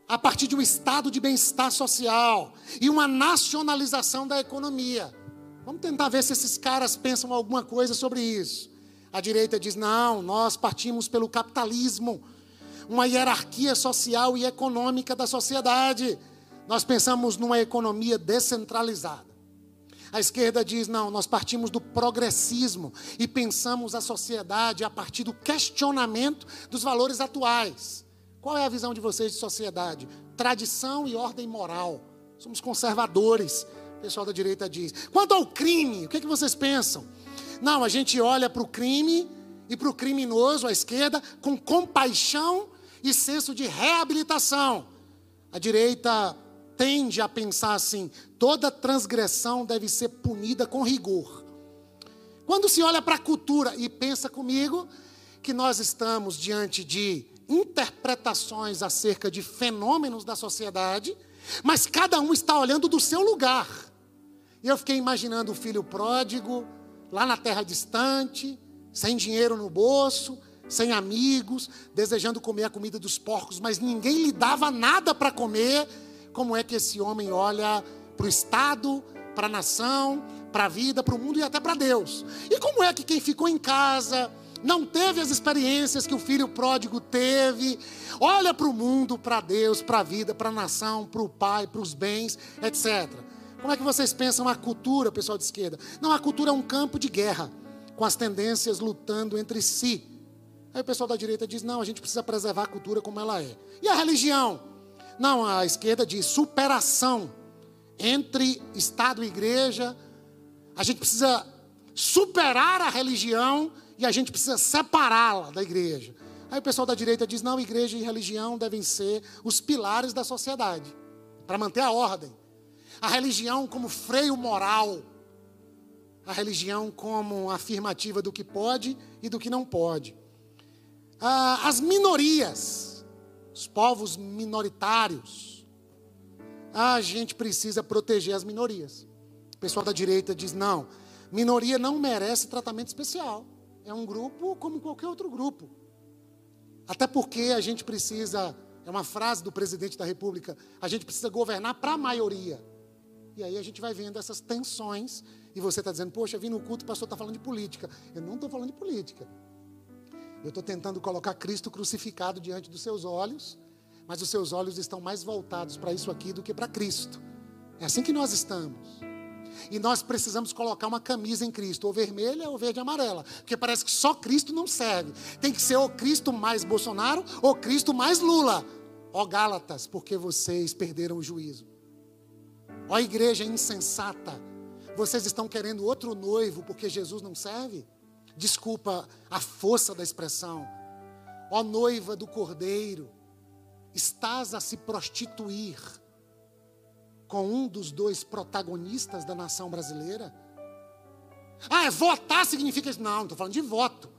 a partir de um estado de bem-estar social e uma nacionalização da economia. Vamos tentar ver se esses caras pensam alguma coisa sobre isso. A direita diz: não, nós partimos pelo capitalismo, uma hierarquia social e econômica da sociedade. Nós pensamos numa economia descentralizada. A esquerda diz: não, nós partimos do progressismo e pensamos a sociedade a partir do questionamento dos valores atuais. Qual é a visão de vocês de sociedade? Tradição e ordem moral. Somos conservadores, o pessoal da direita diz. Quanto ao crime, o que, é que vocês pensam? Não, a gente olha para o crime e para o criminoso, a esquerda, com compaixão e senso de reabilitação. A direita tende a pensar assim: toda transgressão deve ser punida com rigor. Quando se olha para a cultura e pensa comigo que nós estamos diante de interpretações acerca de fenômenos da sociedade, mas cada um está olhando do seu lugar. E eu fiquei imaginando o filho pródigo, lá na terra distante, sem dinheiro no bolso, sem amigos, desejando comer a comida dos porcos, mas ninguém lhe dava nada para comer como é que esse homem olha para o Estado, para a nação, para a vida, para o mundo e até para Deus. E como é que quem ficou em casa, não teve as experiências que o filho pródigo teve, olha para o mundo, para Deus, para a vida, para a nação, para o pai, para os bens, etc. Como é que vocês pensam a cultura, pessoal de esquerda? Não, a cultura é um campo de guerra, com as tendências lutando entre si. Aí o pessoal da direita diz: não, a gente precisa preservar a cultura como ela é. E a religião? Não, a esquerda diz superação entre Estado e igreja. A gente precisa superar a religião e a gente precisa separá-la da igreja. Aí o pessoal da direita diz: não, igreja e religião devem ser os pilares da sociedade, para manter a ordem. A religião como freio moral, a religião como afirmativa do que pode e do que não pode. Ah, as minorias, os povos minoritários. A gente precisa proteger as minorias. O pessoal da direita diz: não, minoria não merece tratamento especial. É um grupo como qualquer outro grupo. Até porque a gente precisa, é uma frase do presidente da República, a gente precisa governar para a maioria. E aí a gente vai vendo essas tensões. E você está dizendo, poxa, vim no culto, o pastor está falando de política. Eu não estou falando de política. Eu estou tentando colocar Cristo crucificado diante dos seus olhos, mas os seus olhos estão mais voltados para isso aqui do que para Cristo. É assim que nós estamos. E nós precisamos colocar uma camisa em Cristo, ou vermelha ou verde e amarela, porque parece que só Cristo não serve. Tem que ser ou Cristo mais Bolsonaro ou Cristo mais Lula. Ó Gálatas, porque vocês perderam o juízo. Ó igreja insensata, vocês estão querendo outro noivo porque Jesus não serve? Desculpa a força da expressão, ó noiva do cordeiro, estás a se prostituir com um dos dois protagonistas da nação brasileira? Ah, é votar significa isso? Não, não estou falando de voto,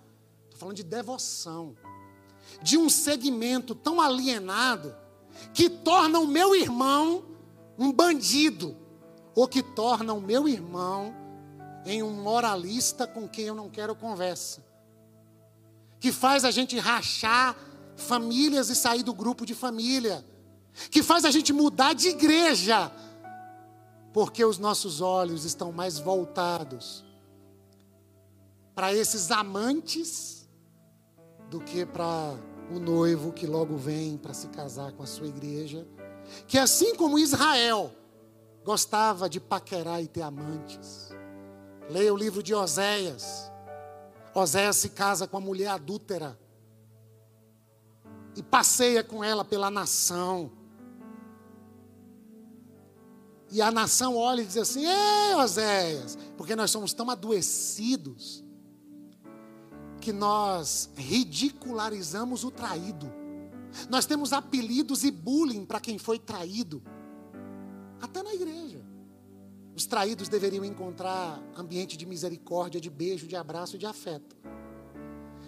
estou falando de devoção, de um segmento tão alienado que torna o meu irmão um bandido, ou que torna o meu irmão em um moralista com quem eu não quero conversa. Que faz a gente rachar famílias e sair do grupo de família. Que faz a gente mudar de igreja. Porque os nossos olhos estão mais voltados para esses amantes do que para o noivo que logo vem para se casar com a sua igreja. Que assim como Israel gostava de paquerar e ter amantes. Leia o livro de Oséias. Oséias se casa com a mulher adúltera e passeia com ela pela nação. E a nação olha e diz assim: Ei, Oséias, porque nós somos tão adoecidos que nós ridicularizamos o traído. Nós temos apelidos e bullying para quem foi traído, até na igreja. Os traídos deveriam encontrar ambiente de misericórdia, de beijo, de abraço e de afeto.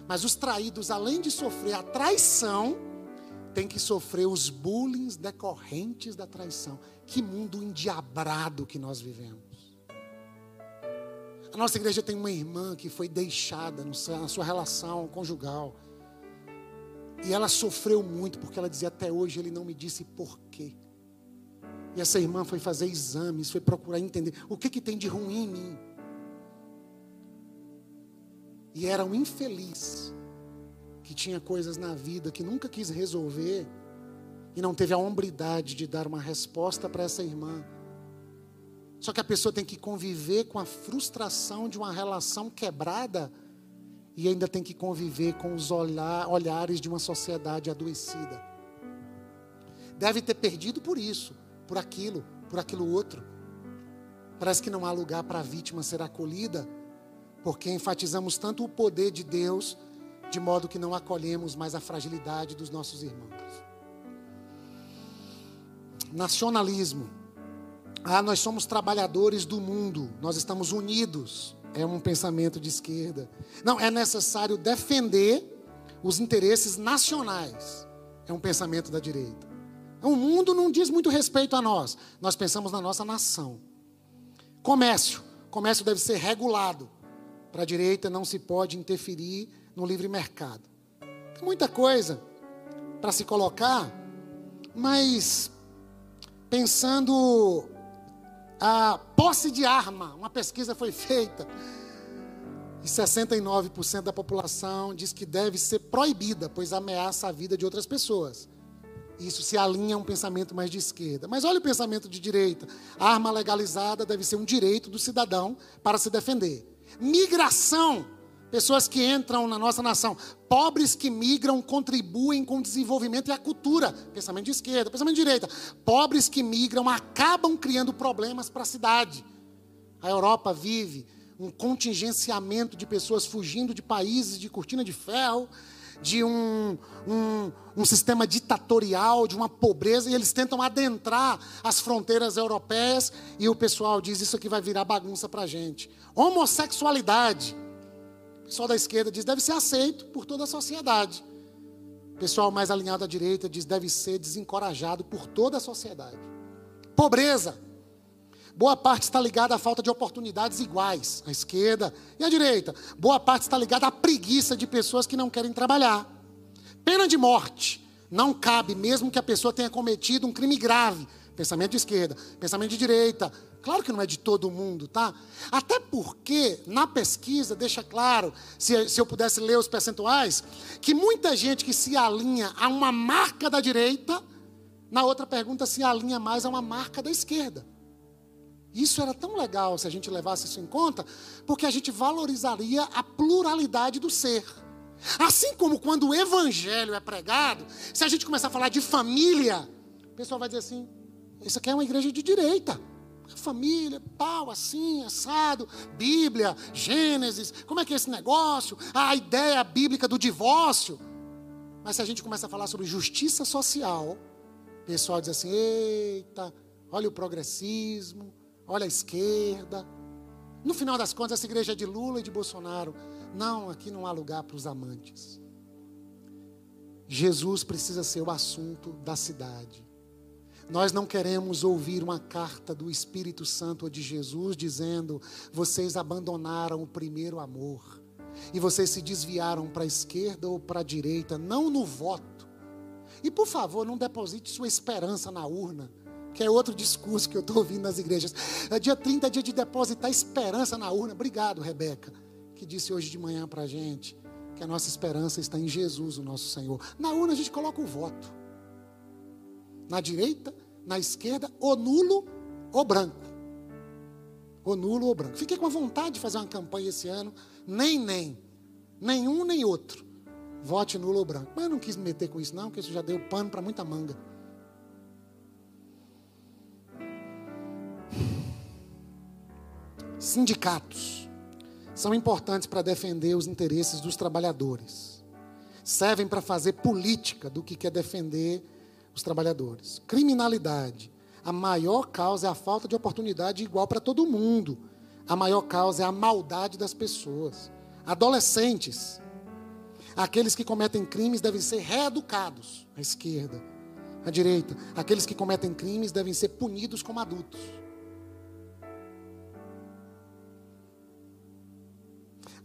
Mas os traídos, além de sofrer a traição, têm que sofrer os bullying decorrentes da traição. Que mundo endiabrado que nós vivemos. A nossa igreja tem uma irmã que foi deixada na sua relação conjugal. E ela sofreu muito porque ela dizia até hoje ele não me disse porquê. E essa irmã foi fazer exames, foi procurar entender o que, que tem de ruim em mim. E era um infeliz que tinha coisas na vida que nunca quis resolver e não teve a hombridade de dar uma resposta para essa irmã. Só que a pessoa tem que conviver com a frustração de uma relação quebrada e ainda tem que conviver com os olhar, olhares de uma sociedade adoecida. Deve ter perdido por isso por aquilo, por aquilo outro. Parece que não há lugar para a vítima ser acolhida, porque enfatizamos tanto o poder de Deus, de modo que não acolhemos mais a fragilidade dos nossos irmãos. Nacionalismo. Ah, nós somos trabalhadores do mundo, nós estamos unidos. É um pensamento de esquerda. Não, é necessário defender os interesses nacionais. É um pensamento da direita. O mundo não diz muito respeito a nós. Nós pensamos na nossa nação. Comércio. Comércio deve ser regulado. Para a direita não se pode interferir no livre mercado. Tem muita coisa para se colocar, mas pensando a posse de arma, uma pesquisa foi feita e 69% da população diz que deve ser proibida, pois ameaça a vida de outras pessoas. Isso se alinha a um pensamento mais de esquerda. Mas olha o pensamento de direita. A arma legalizada deve ser um direito do cidadão para se defender. Migração. Pessoas que entram na nossa nação. Pobres que migram contribuem com o desenvolvimento e a cultura. Pensamento de esquerda. Pensamento de direita. Pobres que migram acabam criando problemas para a cidade. A Europa vive um contingenciamento de pessoas fugindo de países de cortina de ferro de um, um, um, sistema ditatorial, de uma pobreza, e eles tentam adentrar as fronteiras europeias, e o pessoal diz: Isso aqui vai virar bagunça para a gente. Homossexualidade. O pessoal da esquerda diz: deve ser aceito por toda a sociedade. O pessoal mais alinhado à direita diz: deve ser desencorajado por toda a sociedade. Pobreza. Boa parte está ligada à falta de oportunidades iguais, à esquerda e à direita. Boa parte está ligada à preguiça de pessoas que não querem trabalhar. Pena de morte. Não cabe, mesmo que a pessoa tenha cometido um crime grave. Pensamento de esquerda, pensamento de direita. Claro que não é de todo mundo, tá? Até porque, na pesquisa, deixa claro, se, se eu pudesse ler os percentuais, que muita gente que se alinha a uma marca da direita, na outra pergunta se alinha mais a uma marca da esquerda. Isso era tão legal se a gente levasse isso em conta, porque a gente valorizaria a pluralidade do ser. Assim como quando o evangelho é pregado, se a gente começar a falar de família, o pessoal vai dizer assim: isso aqui é uma igreja de direita. Família, pau, assim, assado, Bíblia, Gênesis, como é que é esse negócio? A ideia bíblica do divórcio. Mas se a gente começa a falar sobre justiça social, o pessoal diz assim: eita, olha o progressismo, olha a esquerda. No final das contas, essa igreja é de Lula e de Bolsonaro. Não, aqui não há lugar para os amantes. Jesus precisa ser o assunto da cidade. Nós não queremos ouvir uma carta do Espírito Santo ou de Jesus dizendo: vocês abandonaram o primeiro amor e vocês se desviaram para a esquerda ou para a direita, não no voto. E por favor, não deposite sua esperança na urna, que é outro discurso que eu estou ouvindo nas igrejas. É dia 30 é dia de depositar esperança na urna. Obrigado, Rebeca, que disse hoje de manhã para a gente que a nossa esperança está em Jesus, o nosso Senhor. Na urna a gente coloca o voto. Na direita, na esquerda, ou nulo ou branco. Ou nulo ou branco. Fiquei com a vontade de fazer uma campanha esse ano. Nem, nem. Nenhum, nem outro. Vote nulo ou branco. Mas eu não quis me meter com isso, não, porque isso já deu pano para muita manga. Sindicatos são importantes para defender os interesses dos trabalhadores. Servem para fazer política do que quer defender os trabalhadores. Criminalidade. A maior causa é a falta de oportunidade igual para todo mundo. A maior causa é a maldade das pessoas. Adolescentes. Aqueles que cometem crimes devem ser reeducados. À esquerda. À direita. Aqueles que cometem crimes devem ser punidos como adultos.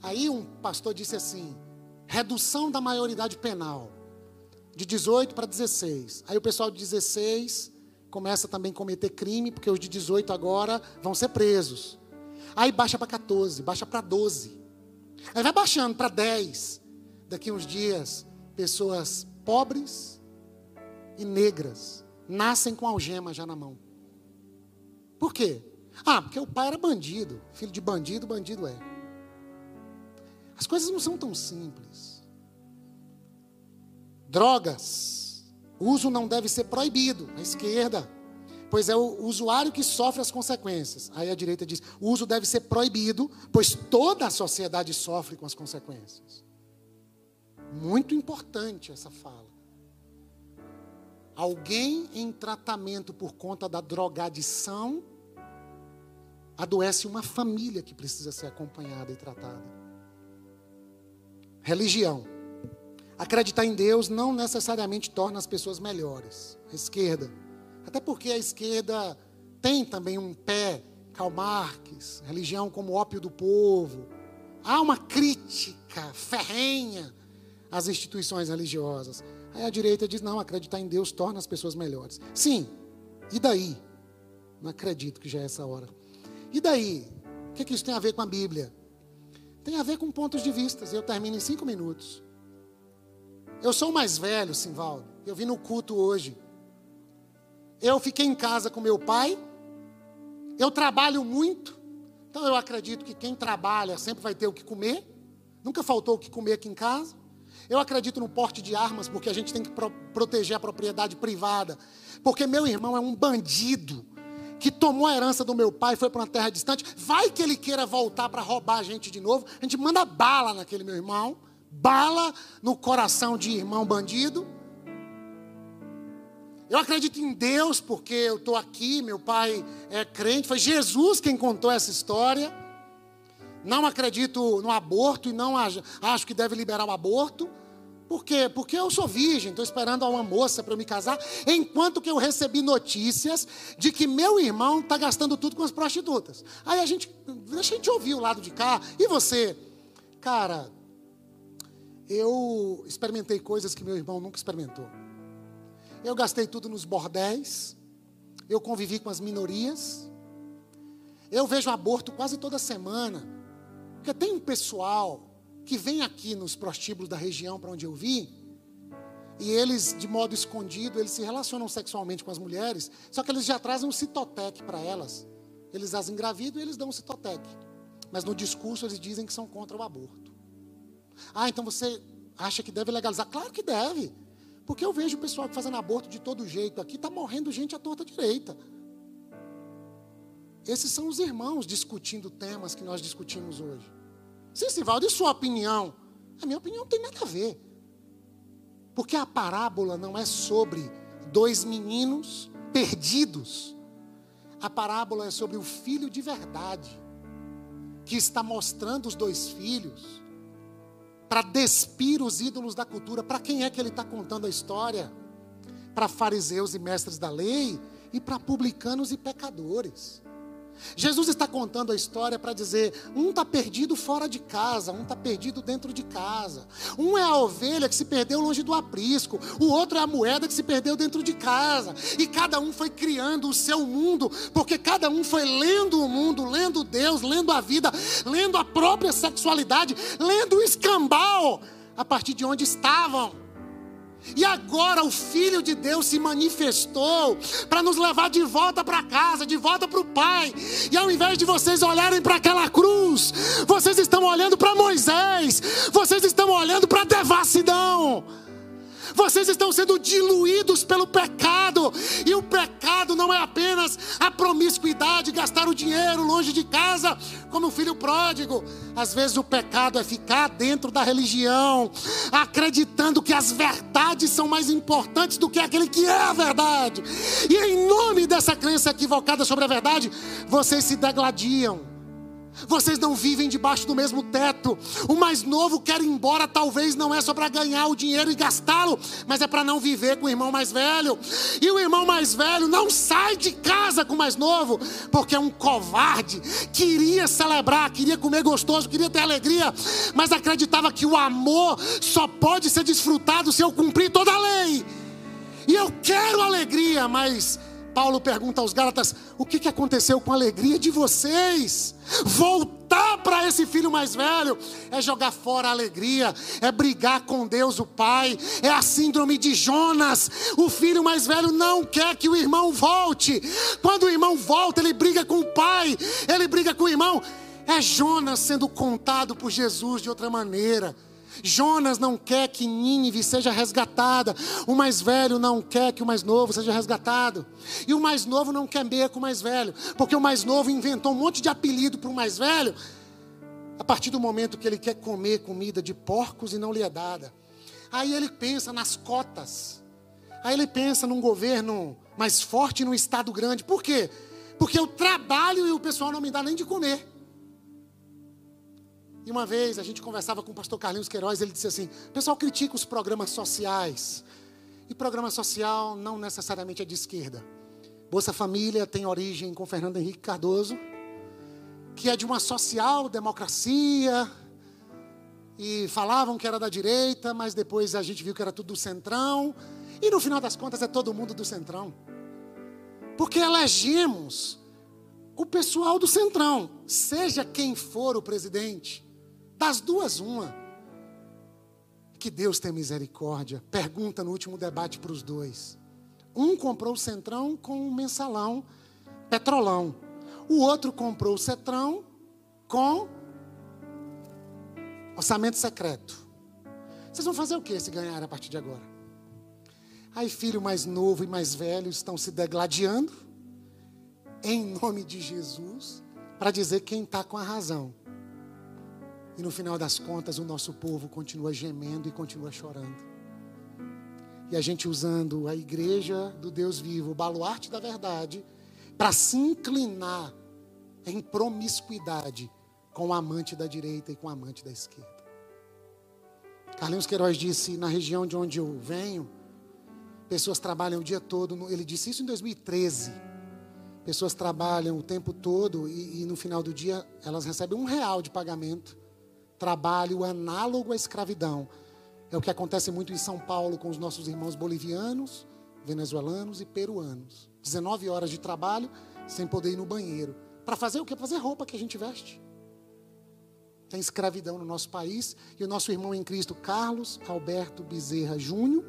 Aí um pastor disse assim: redução da maioridade penal, de 18 para 16. Aí o pessoal de 16 começa também a cometer crime, porque os de 18 agora vão ser presos. Aí baixa para 14, baixa para 12. Aí vai baixando para 10. Daqui uns dias, pessoas pobres e negras nascem com algema já na mão. Por quê? Ah, porque o pai era bandido. Filho de bandido, bandido é. As coisas não são tão simples. Drogas. O uso não deve ser proibido à esquerda, pois é o usuário que sofre as consequências. Aí a direita diz: o uso deve ser proibido, pois toda a sociedade sofre com as consequências. Muito importante essa fala. Alguém em tratamento por conta da drogadição adoece uma família que precisa ser acompanhada e tratada. Religião. Acreditar em Deus não necessariamente torna as pessoas melhores. A esquerda. Até porque a esquerda tem também um pé, Karl Marx, religião como ópio do povo. Há uma crítica ferrenha às instituições religiosas. Aí a direita diz: não, acreditar em Deus torna as pessoas melhores. Sim, e daí? Não acredito que já é essa hora. E daí? O que, que isso tem a ver com a Bíblia? Tem a ver com pontos de vista. Eu termino em cinco minutos. Eu sou o mais velho, Simvaldo. Eu vim no culto hoje. Eu fiquei em casa com meu pai. Eu trabalho muito. Então eu acredito que quem trabalha sempre vai ter o que comer. Nunca faltou o que comer aqui em casa. Eu acredito no porte de armas, porque a gente tem que pro proteger a propriedade privada. Porque meu irmão é um bandido que tomou a herança do meu pai, foi para uma terra distante, vai que ele queira voltar para roubar a gente de novo, a gente manda bala naquele meu irmão, bala no coração de irmão bandido. Eu acredito em Deus porque eu estou aqui, meu pai é crente, foi Jesus quem contou essa história. Não acredito no aborto e não acho que deve liberar o aborto. Por quê? Porque eu sou virgem, estou esperando uma moça para eu me casar, enquanto que eu recebi notícias de que meu irmão está gastando tudo com as prostitutas. Aí a gente, deixa a gente ouvir o lado de cá. E você? Cara, eu experimentei coisas que meu irmão nunca experimentou. Eu gastei tudo nos bordéis, eu convivi com as minorias, eu vejo aborto quase toda semana, porque tem um pessoal que vem aqui nos prostíbulos da região para onde eu vim, e eles, de modo escondido, eles se relacionam sexualmente com as mulheres, só que eles já trazem um citotec para elas. Eles as engravidam e eles dão um citotec. Mas no discurso eles dizem que são contra o aborto. Ah, então você acha que deve legalizar? Claro que deve. Porque eu vejo o pessoal fazendo aborto de todo jeito aqui, está morrendo gente à torta direita. Esses são os irmãos discutindo temas que nós discutimos hoje. Sim, Sivaldo, e sua opinião? A minha opinião não tem nada a ver. Porque a parábola não é sobre dois meninos perdidos. A parábola é sobre o filho de verdade, que está mostrando os dois filhos para despir os ídolos da cultura. Para quem é que ele está contando a história? Para fariseus e mestres da lei e para publicanos e pecadores. Jesus está contando a história para dizer: um está perdido fora de casa, um está perdido dentro de casa. Um é a ovelha que se perdeu longe do aprisco, o outro é a moeda que se perdeu dentro de casa. E cada um foi criando o seu mundo, porque cada um foi lendo o mundo, lendo Deus, lendo a vida, lendo a própria sexualidade, lendo o escambau a partir de onde estavam. E agora o Filho de Deus se manifestou para nos levar de volta para casa, de volta para o Pai. E ao invés de vocês olharem para aquela cruz, vocês estão olhando para Moisés, vocês estão olhando para a devassidão. Vocês estão sendo diluídos pelo pecado. E o pecado não é apenas a promiscuidade, gastar o dinheiro longe de casa, como o filho pródigo. Às vezes o pecado é ficar dentro da religião, acreditando que as verdades são mais importantes do que aquele que é a verdade. E em nome dessa crença equivocada sobre a verdade, vocês se degladiam vocês não vivem debaixo do mesmo teto. O mais novo quer ir embora, talvez não é só para ganhar o dinheiro e gastá-lo, mas é para não viver com o irmão mais velho. E o irmão mais velho não sai de casa com o mais novo, porque é um covarde. Queria celebrar, queria comer gostoso, queria ter alegria, mas acreditava que o amor só pode ser desfrutado se eu cumprir toda a lei. E eu quero alegria, mas Paulo pergunta aos Gálatas: o que, que aconteceu com a alegria de vocês? Voltar para esse filho mais velho é jogar fora a alegria, é brigar com Deus o Pai, é a síndrome de Jonas. O filho mais velho não quer que o irmão volte. Quando o irmão volta, ele briga com o pai, ele briga com o irmão. É Jonas sendo contado por Jesus de outra maneira. Jonas não quer que Nínive seja resgatada. O mais velho não quer que o mais novo seja resgatado. E o mais novo não quer meia com o mais velho. Porque o mais novo inventou um monte de apelido para o mais velho. A partir do momento que ele quer comer comida de porcos e não lhe é dada. Aí ele pensa nas cotas. Aí ele pensa num governo mais forte, num estado grande. Por quê? Porque eu trabalho e o pessoal não me dá nem de comer. E uma vez a gente conversava com o pastor Carlinhos Queiroz, ele disse assim: pessoal critica os programas sociais. E programa social não necessariamente é de esquerda. Bolsa Família tem origem com Fernando Henrique Cardoso, que é de uma social-democracia. E falavam que era da direita, mas depois a gente viu que era tudo do centrão. E no final das contas é todo mundo do centrão. Porque elegemos o pessoal do centrão, seja quem for o presidente. Das duas, uma. Que Deus tenha misericórdia. Pergunta no último debate para os dois. Um comprou o Centrão com um mensalão, petrolão. O outro comprou o Cetrão com orçamento secreto. Vocês vão fazer o que se ganhar a partir de agora? Aí, filho mais novo e mais velho estão se degladiando, em nome de Jesus, para dizer quem está com a razão. E no final das contas, o nosso povo continua gemendo e continua chorando. E a gente usando a igreja do Deus vivo, o baluarte da verdade, para se inclinar em promiscuidade com o amante da direita e com o amante da esquerda. Carlinhos Queiroz disse: na região de onde eu venho, pessoas trabalham o dia todo. Ele disse isso em 2013. Pessoas trabalham o tempo todo e, e no final do dia elas recebem um real de pagamento trabalho análogo à escravidão. É o que acontece muito em São Paulo com os nossos irmãos bolivianos, venezuelanos e peruanos. 19 horas de trabalho sem poder ir no banheiro. Para fazer o que? Fazer roupa que a gente veste. Tem escravidão no nosso país. E o nosso irmão em Cristo, Carlos Alberto Bezerra Júnior,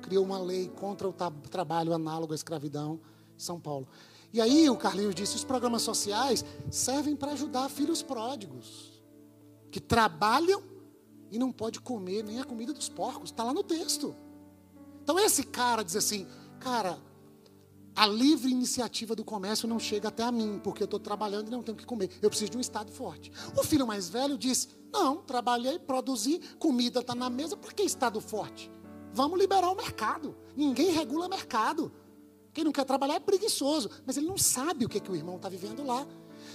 criou uma lei contra o trabalho análogo à escravidão em São Paulo. E aí o Carlinhos disse: os programas sociais servem para ajudar filhos pródigos que trabalham e não pode comer nem a comida dos porcos. Está lá no texto. Então esse cara diz assim, cara, a livre iniciativa do comércio não chega até a mim, porque eu estou trabalhando e não tenho que comer. Eu preciso de um Estado forte. O filho mais velho diz: Não, trabalhei, produzi, comida está na mesa, por que Estado forte? Vamos liberar o mercado. Ninguém regula mercado. Quem não quer trabalhar é preguiçoso, mas ele não sabe o que, que o irmão está vivendo lá.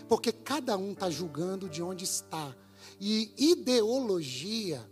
Porque cada um está julgando de onde está. E ideologia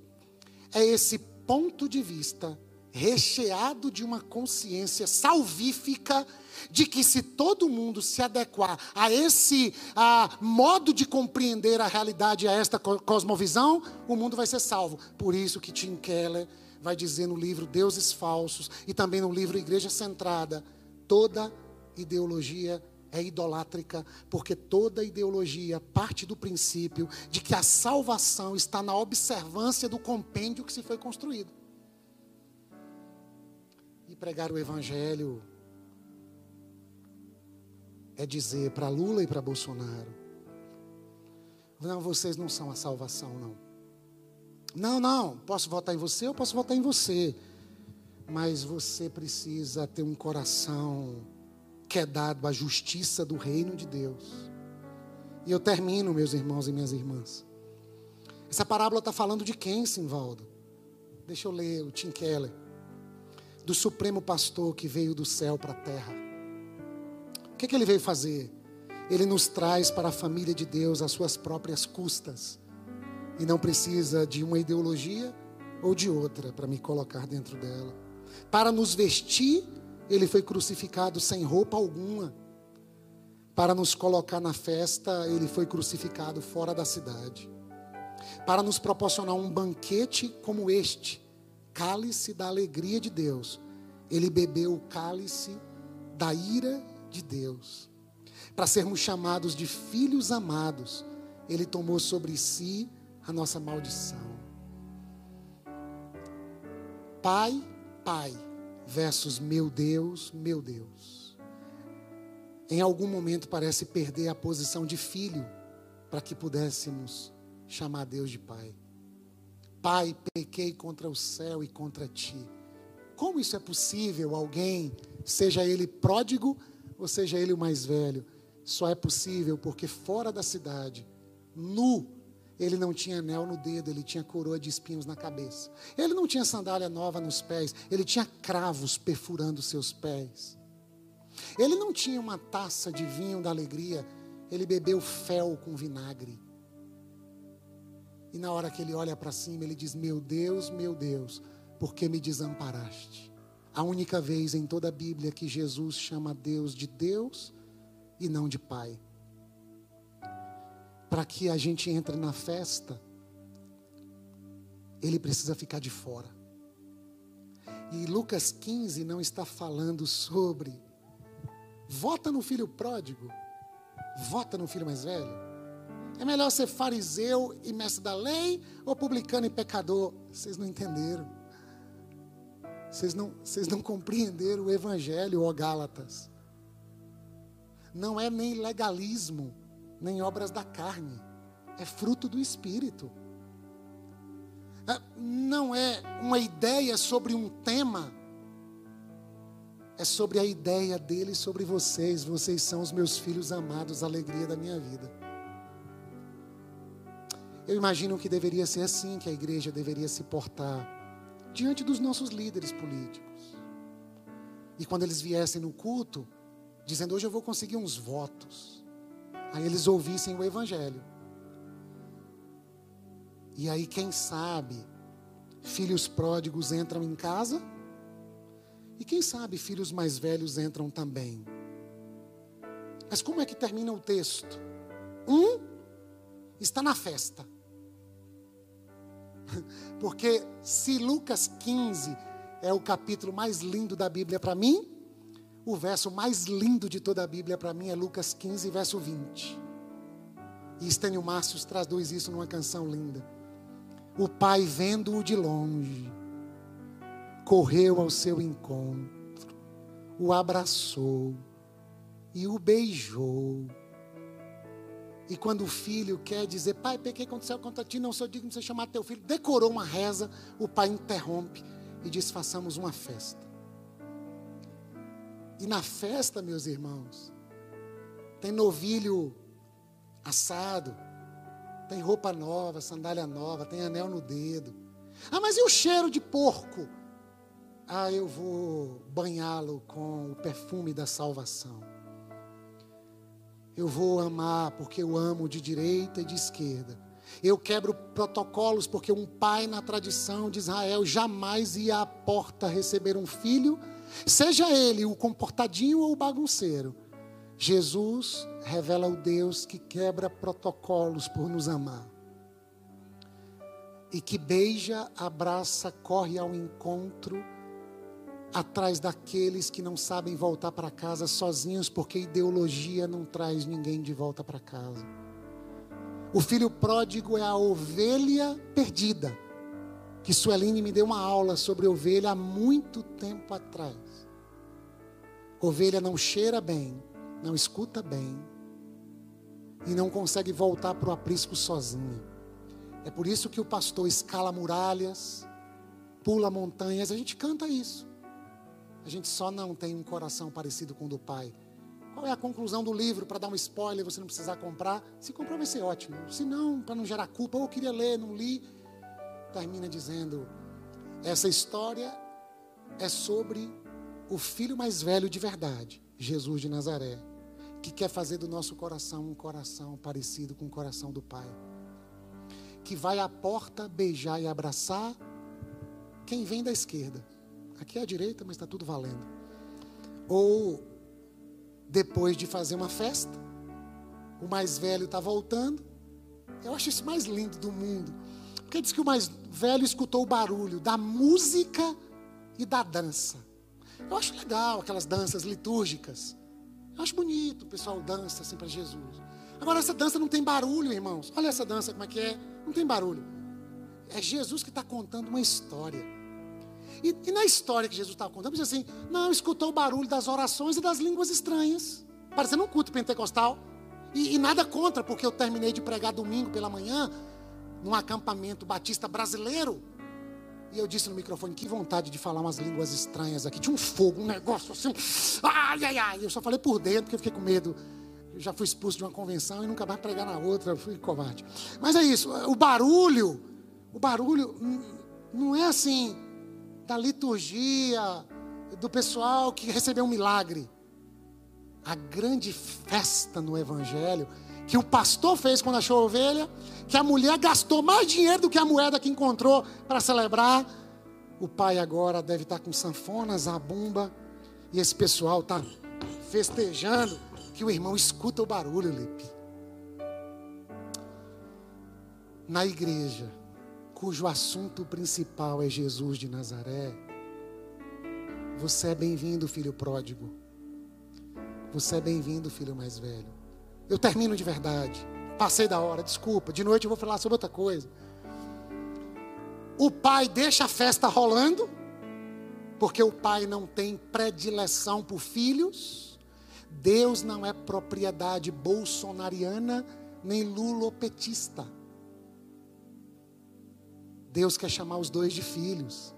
é esse ponto de vista recheado de uma consciência salvífica de que se todo mundo se adequar a esse a, modo de compreender a realidade, a esta cosmovisão, o mundo vai ser salvo. Por isso que Tim Keller vai dizer no livro Deuses Falsos e também no livro Igreja Centrada, toda ideologia é idolátrica, porque toda ideologia parte do princípio de que a salvação está na observância do compêndio que se foi construído. E pregar o evangelho é dizer para Lula e para Bolsonaro: não, vocês não são a salvação, não. Não, não, posso votar em você, eu posso votar em você. Mas você precisa ter um coração que é dado à justiça do reino de Deus. E eu termino, meus irmãos e minhas irmãs. Essa parábola está falando de quem, Simvaldo? Deixa eu ler o Tim Keller. Do Supremo Pastor que veio do céu para a terra. O que, que ele veio fazer? Ele nos traz para a família de Deus às suas próprias custas. E não precisa de uma ideologia ou de outra para me colocar dentro dela. Para nos vestir ele foi crucificado sem roupa alguma. Para nos colocar na festa, ele foi crucificado fora da cidade. Para nos proporcionar um banquete como este, cálice da alegria de Deus, ele bebeu o cálice da ira de Deus. Para sermos chamados de filhos amados, ele tomou sobre si a nossa maldição. Pai, Pai versus meu Deus, meu Deus. Em algum momento parece perder a posição de filho para que pudéssemos chamar Deus de Pai. Pai, pequei contra o céu e contra ti. Como isso é possível? Alguém, seja ele pródigo ou seja ele o mais velho, só é possível porque fora da cidade, nu, ele não tinha anel no dedo, ele tinha coroa de espinhos na cabeça. Ele não tinha sandália nova nos pés, ele tinha cravos perfurando seus pés. Ele não tinha uma taça de vinho da alegria, ele bebeu fel com vinagre. E na hora que ele olha para cima, ele diz: Meu Deus, meu Deus, por que me desamparaste? A única vez em toda a Bíblia que Jesus chama Deus de Deus e não de Pai para que a gente entre na festa, ele precisa ficar de fora. E Lucas 15 não está falando sobre vota no filho pródigo, vota no filho mais velho. É melhor ser fariseu e mestre da lei ou publicano e pecador? Vocês não entenderam. Vocês não, vocês não compreenderam o evangelho, ó Gálatas. Não é nem legalismo nem obras da carne, é fruto do Espírito. É, não é uma ideia sobre um tema, é sobre a ideia dele sobre vocês. Vocês são os meus filhos amados, a alegria da minha vida. Eu imagino que deveria ser assim que a igreja deveria se portar diante dos nossos líderes políticos. E quando eles viessem no culto, dizendo: Hoje eu vou conseguir uns votos aí eles ouvissem o Evangelho. E aí, quem sabe, filhos pródigos entram em casa, e quem sabe, filhos mais velhos entram também. Mas como é que termina o texto? Um está na festa. Porque se Lucas 15 é o capítulo mais lindo da Bíblia para mim, o verso mais lindo de toda a Bíblia para mim é Lucas 15, verso 20. E Estênio Márcios traduz isso numa canção linda. O pai, vendo-o de longe, correu ao seu encontro, o abraçou e o beijou. E quando o filho quer dizer, pai, pequei céu, contra ti, não sou digno de você chamar teu filho, decorou uma reza, o pai interrompe e diz: façamos uma festa. E na festa, meus irmãos, tem novilho assado, tem roupa nova, sandália nova, tem anel no dedo. Ah, mas e o cheiro de porco? Ah, eu vou banhá-lo com o perfume da salvação. Eu vou amar porque eu amo de direita e de esquerda. Eu quebro protocolos porque um pai na tradição de Israel jamais ia à porta receber um filho, seja ele o comportadinho ou o bagunceiro. Jesus revela o Deus que quebra protocolos por nos amar. E que beija, abraça, corre ao encontro atrás daqueles que não sabem voltar para casa sozinhos, porque ideologia não traz ninguém de volta para casa. O filho pródigo é a ovelha perdida, que Sueline me deu uma aula sobre ovelha há muito tempo atrás. Ovelha não cheira bem, não escuta bem e não consegue voltar para o aprisco sozinha. É por isso que o pastor escala muralhas, pula montanhas, a gente canta isso. A gente só não tem um coração parecido com o do Pai. Qual é a conclusão do livro? Para dar um spoiler, você não precisar comprar. Se comprar, vai ser ótimo. Se não, para não gerar culpa, ou eu queria ler, não li. Termina dizendo: essa história é sobre o filho mais velho de verdade, Jesus de Nazaré, que quer fazer do nosso coração um coração parecido com o coração do Pai. Que vai à porta beijar e abraçar quem vem da esquerda Aqui é a direita, mas está tudo valendo. Ou depois de fazer uma festa, o mais velho está voltando. Eu acho isso mais lindo do mundo. Porque diz que o mais velho escutou o barulho da música e da dança. Eu acho legal aquelas danças litúrgicas. Eu acho bonito, o pessoal dança assim para Jesus. Agora, essa dança não tem barulho, irmãos. Olha essa dança, como é que é? Não tem barulho. É Jesus que está contando uma história. E, e na história que Jesus estava contando, diz assim: não, escutou o barulho das orações e das línguas estranhas, parecendo um culto pentecostal. E, e nada contra, porque eu terminei de pregar domingo pela manhã, num acampamento batista brasileiro. E eu disse no microfone, que vontade de falar umas línguas estranhas aqui. Tinha um fogo, um negócio assim. Ai, ai, ai. Eu só falei por dentro, porque eu fiquei com medo. Eu já fui expulso de uma convenção e nunca mais pregar na outra. Eu fui covarde. Mas é isso. O barulho, o barulho não é assim da liturgia, do pessoal que recebeu um milagre. A grande festa no Evangelho, que o pastor fez quando achou a ovelha, que a mulher gastou mais dinheiro do que a moeda que encontrou para celebrar. O pai agora deve estar com sanfonas, a bumba, e esse pessoal está festejando, que o irmão escuta o barulho, Lipe. Na igreja, cujo assunto principal é Jesus de Nazaré, você é bem-vindo, filho pródigo. Você é bem-vindo, filho mais velho. Eu termino de verdade. Passei da hora, desculpa. De noite eu vou falar sobre outra coisa. O pai deixa a festa rolando, porque o pai não tem predileção por filhos. Deus não é propriedade bolsonariana nem lulopetista. Deus quer chamar os dois de filhos.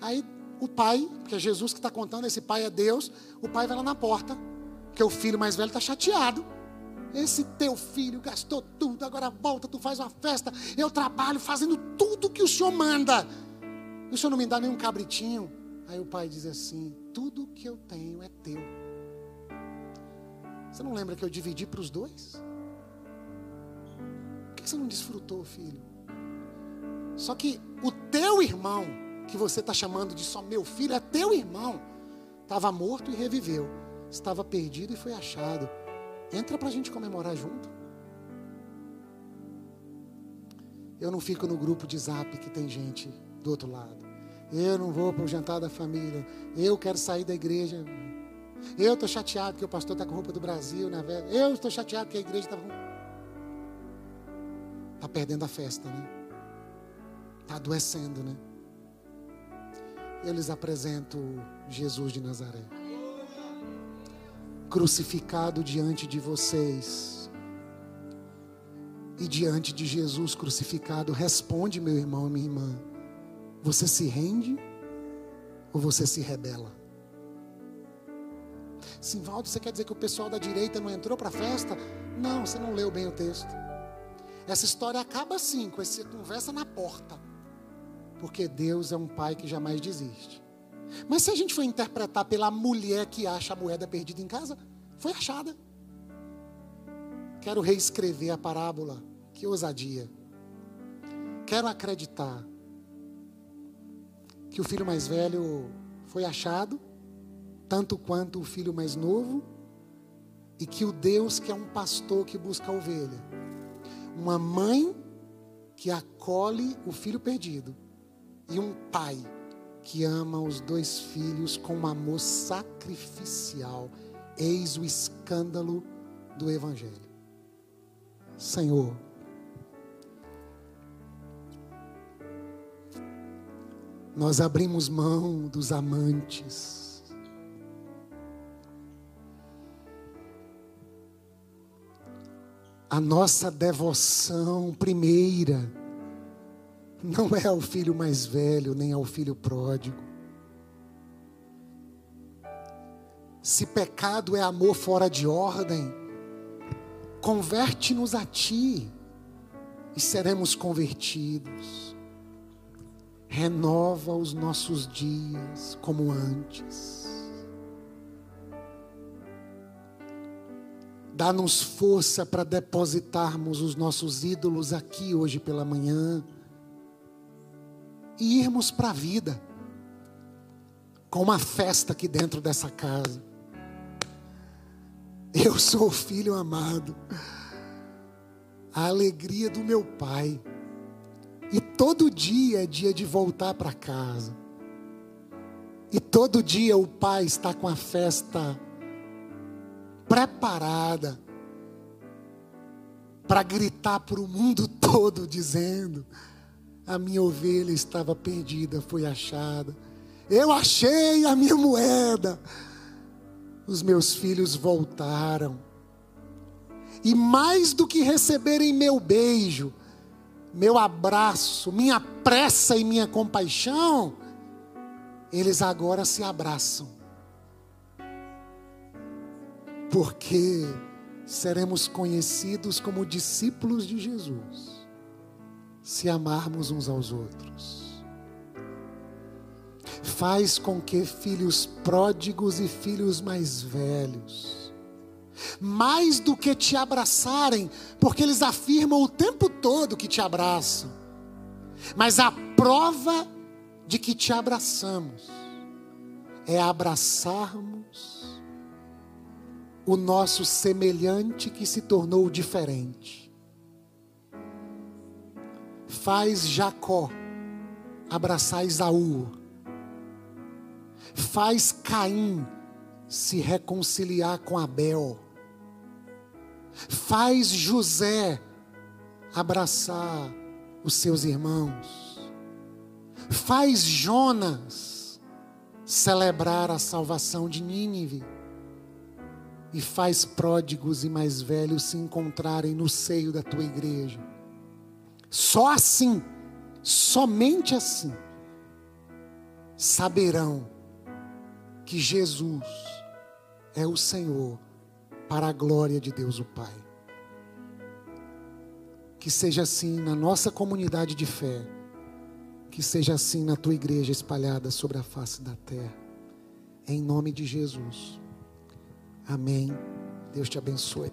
Aí o pai, que é Jesus que está contando, esse pai é Deus, o pai vai lá na porta, porque o filho mais velho está chateado. Esse teu filho gastou tudo, agora volta, tu faz uma festa, eu trabalho fazendo tudo que o senhor manda. E o senhor não me dá nenhum cabritinho. Aí o pai diz assim: tudo que eu tenho é teu. Você não lembra que eu dividi para os dois? que você não desfrutou, filho? Só que o teu irmão, que você está chamando de só meu filho, é teu irmão. Estava morto e reviveu. Estava perdido e foi achado. Entra para a gente comemorar junto. Eu não fico no grupo de zap que tem gente do outro lado. Eu não vou para o jantar da família. Eu quero sair da igreja. Eu estou chateado que o pastor está com roupa do Brasil na velha. Eu estou chateado que a igreja está. Está perdendo a festa, né? Está adoecendo, né? Eu lhes apresento Jesus de Nazaré. Crucificado diante de vocês. E diante de Jesus crucificado, responde, meu irmão, minha irmã. Você se rende ou você se rebela? Simvaldo, você quer dizer que o pessoal da direita não entrou para a festa? Não, você não leu bem o texto. Essa história acaba assim, com essa conversa na porta. Porque Deus é um pai que jamais desiste. Mas se a gente for interpretar pela mulher que acha a moeda perdida em casa, foi achada. Quero reescrever a parábola. Que ousadia. Quero acreditar que o filho mais velho foi achado, tanto quanto o filho mais novo, e que o Deus que é um pastor que busca a ovelha, uma mãe que acolhe o filho perdido, e um pai que ama os dois filhos com um amor sacrificial. Eis o escândalo do Evangelho. Senhor, nós abrimos mão dos amantes. A nossa devoção primeira não é ao filho mais velho, nem ao filho pródigo. Se pecado é amor fora de ordem, converte-nos a Ti e seremos convertidos. Renova os nossos dias como antes. Dá-nos força para depositarmos os nossos ídolos aqui hoje pela manhã e irmos para a vida com uma festa aqui dentro dessa casa. Eu sou o filho amado, a alegria do meu pai. E todo dia é dia de voltar para casa. E todo dia o pai está com a festa preparada para gritar para o mundo todo, dizendo: a minha ovelha estava perdida, foi achada. Eu achei a minha moeda. Os meus filhos voltaram. E mais do que receberem meu beijo, meu abraço, minha pressa e minha compaixão, eles agora se abraçam. Porque seremos conhecidos como discípulos de Jesus se amarmos uns aos outros. Faz com que filhos pródigos e filhos mais velhos, mais do que te abraçarem, porque eles afirmam o tempo todo que te abraçam, mas a prova de que te abraçamos é abraçarmos o nosso semelhante que se tornou diferente faz Jacó abraçar Esaú, faz Caim se reconciliar com Abel, faz José abraçar os seus irmãos, faz Jonas celebrar a salvação de Nínive. E faz pródigos e mais velhos se encontrarem no seio da tua igreja. Só assim, somente assim, saberão que Jesus é o Senhor para a glória de Deus o Pai. Que seja assim na nossa comunidade de fé, que seja assim na tua igreja espalhada sobre a face da terra. Em nome de Jesus. Amém. Deus te abençoe.